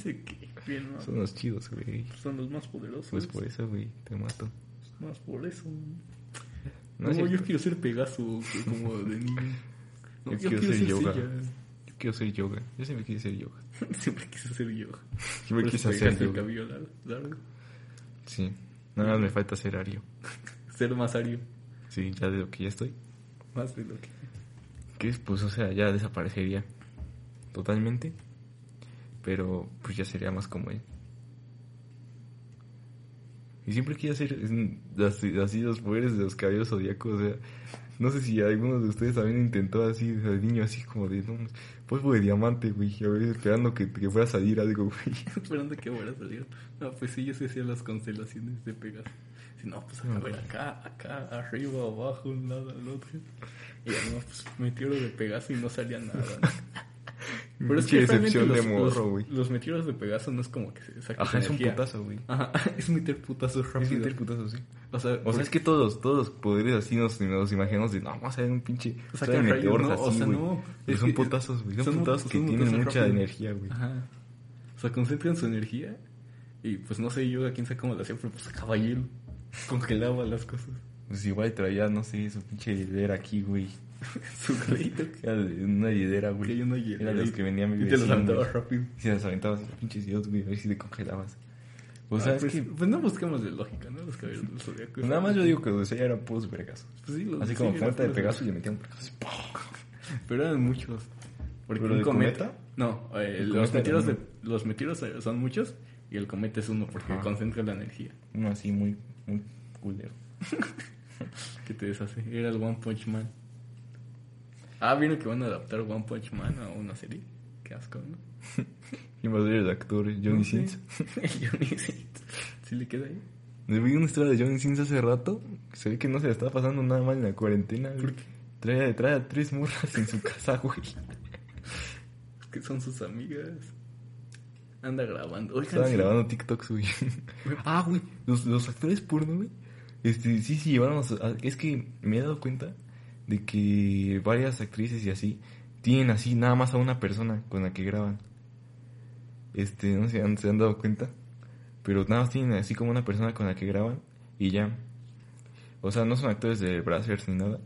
Que, bien, ¿no? Son los chidos, güey. Son los más poderosos. Pues por eso, güey, te mato. Más por eso. No, No, es yo quiero ser Pegaso, que como de niño. No, Yo quiero ser yoga. Yo quiero ser yoga. Yo siempre quise ser yoga. Siempre quise hacer yoga. Siempre quise hacer dejaste el yoga. cabello lar- largo. Sí. Nada más me falta ser Ario. Ser más ario. Sí, ya de lo que ya estoy. Más de lo que. Que es, pues, o sea, ya desaparecería totalmente. Pero, pues ya sería más como él. Y siempre quise hacer así, así los poderes de los caballos zodíacos. O sea, no sé si alguno de ustedes también intentó así, de niño, así como de, no, polvo de diamante, güey. A ver, esperando que, que fuera a salir algo. Esperando que fuera a salir. No, pues sí, yo sí hacía las constelaciones de Pegaso. No, pues a ver, acá, acá, arriba, abajo, un lado, al otro. Y no, pues meteoro de Pegaso y no salía nada. ¿no? Pero es que realmente decepción de los, morro, los- güey. los meteoros de Pegaso no es como que se saquen Ajá, es un putazo, güey. Ajá, es meter putazos Es rápido. meter putazo, sí. O sea, O sea, es que todos, los- todos los poderes así nos, nos imaginamos de, no, vamos a ver un pinche... Sacan salen rayos, meteoros no, o así, sea, güey. no, Pero es son que- putazos, güey. Son, son putazos son que tienen mucha energía, güey. Ajá. O sea, concentran su energía y pues no sé yo a quién sabe cómo lo hacía, pero pues sacaba hielo. Congelaba las cosas. Pues igual traía, no sé, su pinche hielera aquí, güey. Su crédito. Era una hielera, güey. Era de los que venían mi Y te los vecino, aventabas rápido. Y se las aventabas los pinches hielos, güey, a ver si te congelabas. O sea, Ah, es pues, que... pues no busquemos de lógica, ¿no? Los caballeros del zodiaco. pues nada más yo digo que los de ella eran puros vergas. Pues sí, los Así sí, como cometa de Pegaso y le metían un. Pero eran muchos. Porque ¿Pero un de cometa. cometa? No, eh, ¿El los, cometa de, los meteoros son muchos y el cometa es uno porque concentra la energía Uno así muy, muy culero. que te deshace. Era el One Punch Man. Ah, vieron que van a adaptar One Punch Man a una serie. Qué asco, ¿no? ¿Quién va a ser el actor? Johnny. Sins. Johnny Sins. ¿Sí le queda ahí? Me vi una historia de Johnny Sins hace rato. Se ve que no se le está pasando nada mal en la cuarentena. ¿Por qué? Trae, trae a tres morras en su casa, güey. Es que son sus amigas. Anda grabando. Oigan, Estaban sí. grabando TikToks, güey. ah, güey. Los, los actores porno, güey. Este, sí, sí, llevaron a su- a- Es que me he dado cuenta de que varias actrices y así tienen así nada más a una persona con la que graban. Este, no sé han- se han dado cuenta. Pero nada más tienen así como una persona con la que graban y ya. O sea, no son actores de Brazzers ni nada.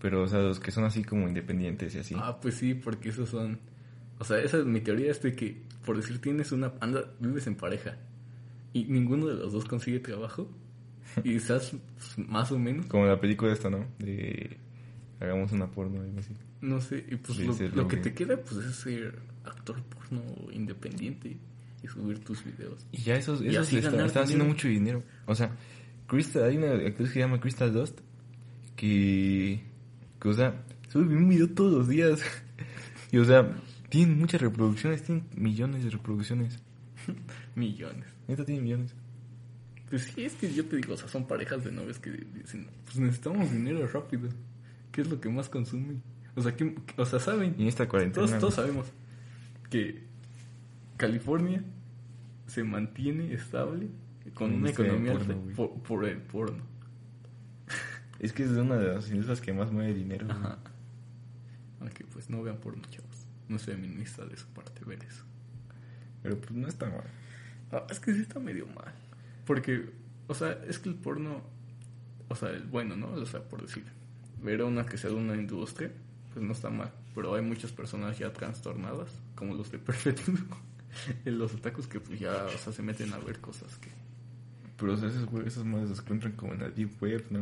Pero, o sea, los que son así como independientes y así. Ah, pues sí, porque esos son. O sea, esa es mi teoría: es de que, por decir, tienes una. Anda, vives en pareja y ninguno de los dos consigue trabajo y estás más o menos. Como la película esta, ¿no? De... Hagamos una porno, algo así. No sé, y pues lo, que te queda pues es ser actor porno independiente y subir tus videos. Y ya esos, Y esos le están, están haciendo mucho dinero. O sea, Crystal, hay una actriz que se llama Crystal Dust que, que, o sea, sube un video todos los días. y, o sea, tienen muchas reproducciones, tienen millones de reproducciones. Millones. Neta, tienen millones. Pues sí, es que yo te digo, o sea, son parejas de novios que dicen, pues necesitamos dinero rápido. ¿Qué es lo que más consume? O sea, ¿qué- o sea, saben. En esta cuarentena. Todos, todos sabemos que California se mantiene estable con una del economía porno, por, por el porno. Es que es una de las industrias que más mueve dinero. Ajá. Aunque pues no vean porno, chavos. No es feminista de su parte ver eso. Pero pues no está mal. Ah, es que sí está medio mal. Porque, o sea, es que el porno, o sea, el bueno, ¿no? O sea, por decir, ver a una que sea de una industria, pues no está mal. Pero hay muchas personas ya trastornadas, como los de Perfecto. en los otakus que pues ya, o sea, se meten a ver cosas que... Pero o sea, esos, güey- esos más los encuentran como en la deep web, ¿no?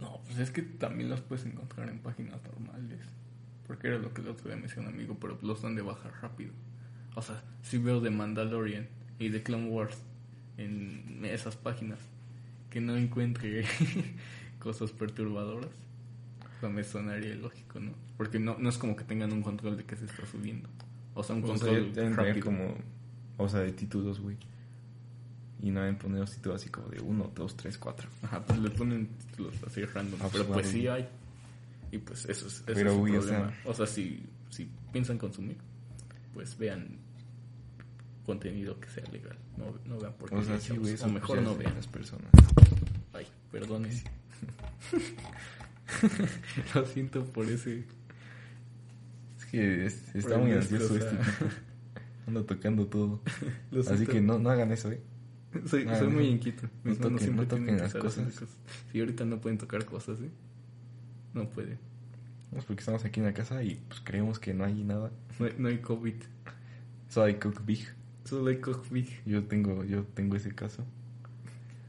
No, pues es que también los puedes encontrar en páginas normales. Porque era lo que el otro día me decía un amigo, pero los dan de bajar rápido. O sea, si veo de Mandalorian y de Clone Wars en esas páginas que no encuentre cosas perturbadoras, o sea, me sonaría lógico, ¿no? Porque no, no es como que tengan un control de que se está subiendo. O sea, un O sea, control deben tener rápido. como, o sea, de títulos, güey. Y no deben poner los títulos así como de 1, 2, 3, 4. Ajá, pues le ponen títulos así random. Ah, pero pues, pues vale. sí hay. Y pues eso es, eso Pero, es un güey, o problema. sea- O sea, si, si piensan consumir, pues vean contenido que sea legal. No, no vean por O sea, sí, güey, eso O mejor no vean. las personas. Ay, perdonen. Lo siento por ese. Es que es- está muy ansioso este tipo. Anda tocando todo. Así que no, no hagan eso, ¿eh? Soy, Ah, soy no. muy inquieto. No Mis manos toquen- siempre no toquen tienen las cosas. Si ahorita no pueden tocar cosas, ¿eh? No pueden. Es porque estamos aquí en la casa y pues creemos que no hay nada. No hay, no hay COVID. Solo hay Cook Big. Solo hay COVID. Yo tengo, yo tengo ese caso.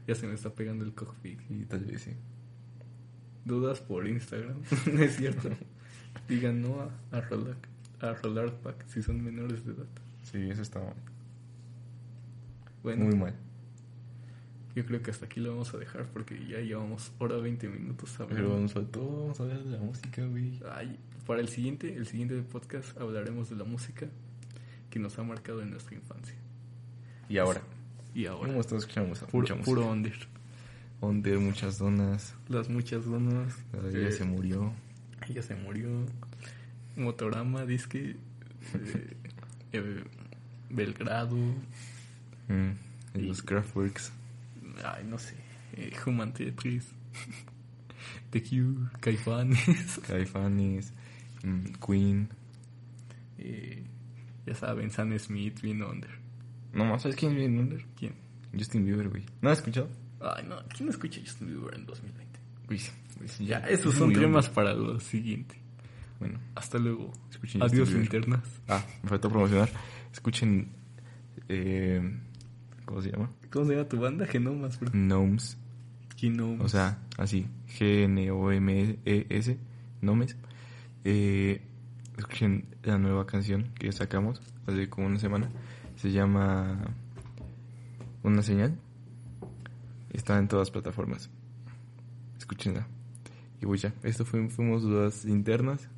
Ya se me está pegando el COVID. Y tal vez sí. Dudas por Instagram. no es cierto. Digan no a, a, rolar, a rolar pack si son menores de edad. Sí, eso está Bueno, muy mal. Yo creo que hasta aquí lo vamos a dejar porque ya llevamos hora 20 minutos hablando. Pero nos faltó, vamos a hablar de la música, güey. Ay, para el siguiente, el siguiente podcast hablaremos de la música que nos ha marcado en nuestra infancia. Y ahora, Y ahora, ¿cómo estamos escuchando puro, puro under. Onder, muchas donas. Las muchas donas. Eh, día se murió. Ella se murió. Motorama, disque. eh, eh, Belgrado. Mm, y los Kraftwerks. Ay, no sé. eh, Human Tetris. The Cure. Caifanes. Caifanes. mm, Queen. eh, ya saben, Sam Smith, bien under. No más, ¿sabes quién viene Onder? ¿Quién? Justin Bieber, güey. ¿No has escuchado? Ay, no. ¿Quién escucha Justin Bieber en 2020? Uy, pues Ya, esos es son temas under. para lo siguiente. Bueno, Hasta luego. escuchen Adiós, linternas. Ah, me faltó promocionar. Escuchen. Eh, ¿Cómo se llama? ¿Cómo se llama tu banda? Genomas, bro. Gnomes. Genomes. O sea, así. G-N-O-M-E-S. Nomes. Eh, escuchen la nueva canción que sacamos hace como una semana. Se llama Una señal. Está en todas las plataformas. Escúchenla. Y pues ya, esto fue, fuimos dudas internas.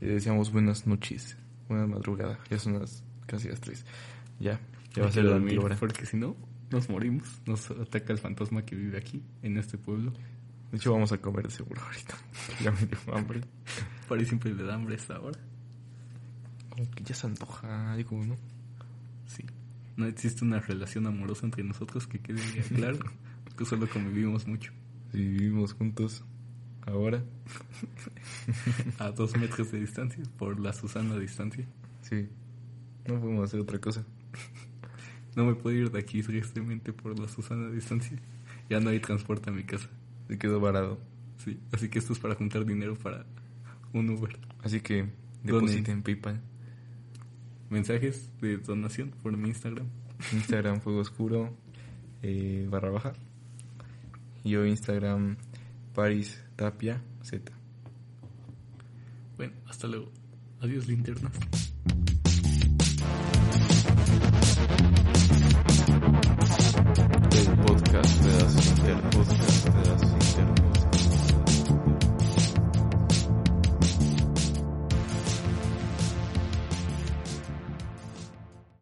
Y deseamos buenas noches. Buena madrugada. Ya son las casi las 3. Ya, ya va a ser que la dormir, hora. porque si no, nos morimos. Nos ataca el fantasma que vive aquí, en este pueblo. De hecho, vamos a comer de seguro ahorita. ya me dio hambre. Parece siempre le da hambre esta hora. Como que ya se antoja algo, ¿no? Sí. No existe una relación amorosa entre nosotros que quede ya claro. que solo convivimos mucho. Si vivimos juntos ahora, A dos metros de distancia, por la Susana distancia. sí. No podemos hacer otra cosa. No me puedo ir de aquí tristemente por la Susana distancia. Ya no hay transporte a mi casa. Se quedó varado. Sí. Así que esto es para juntar dinero para un Uber. Así que depositen PayPal. Mensajes de donación por mi Instagram. Instagram Fuego Oscuro eh, barra baja. Y yo Instagram Paris Tapia Z. Bueno, hasta luego. Adiós, linternas. podcast, el podcast.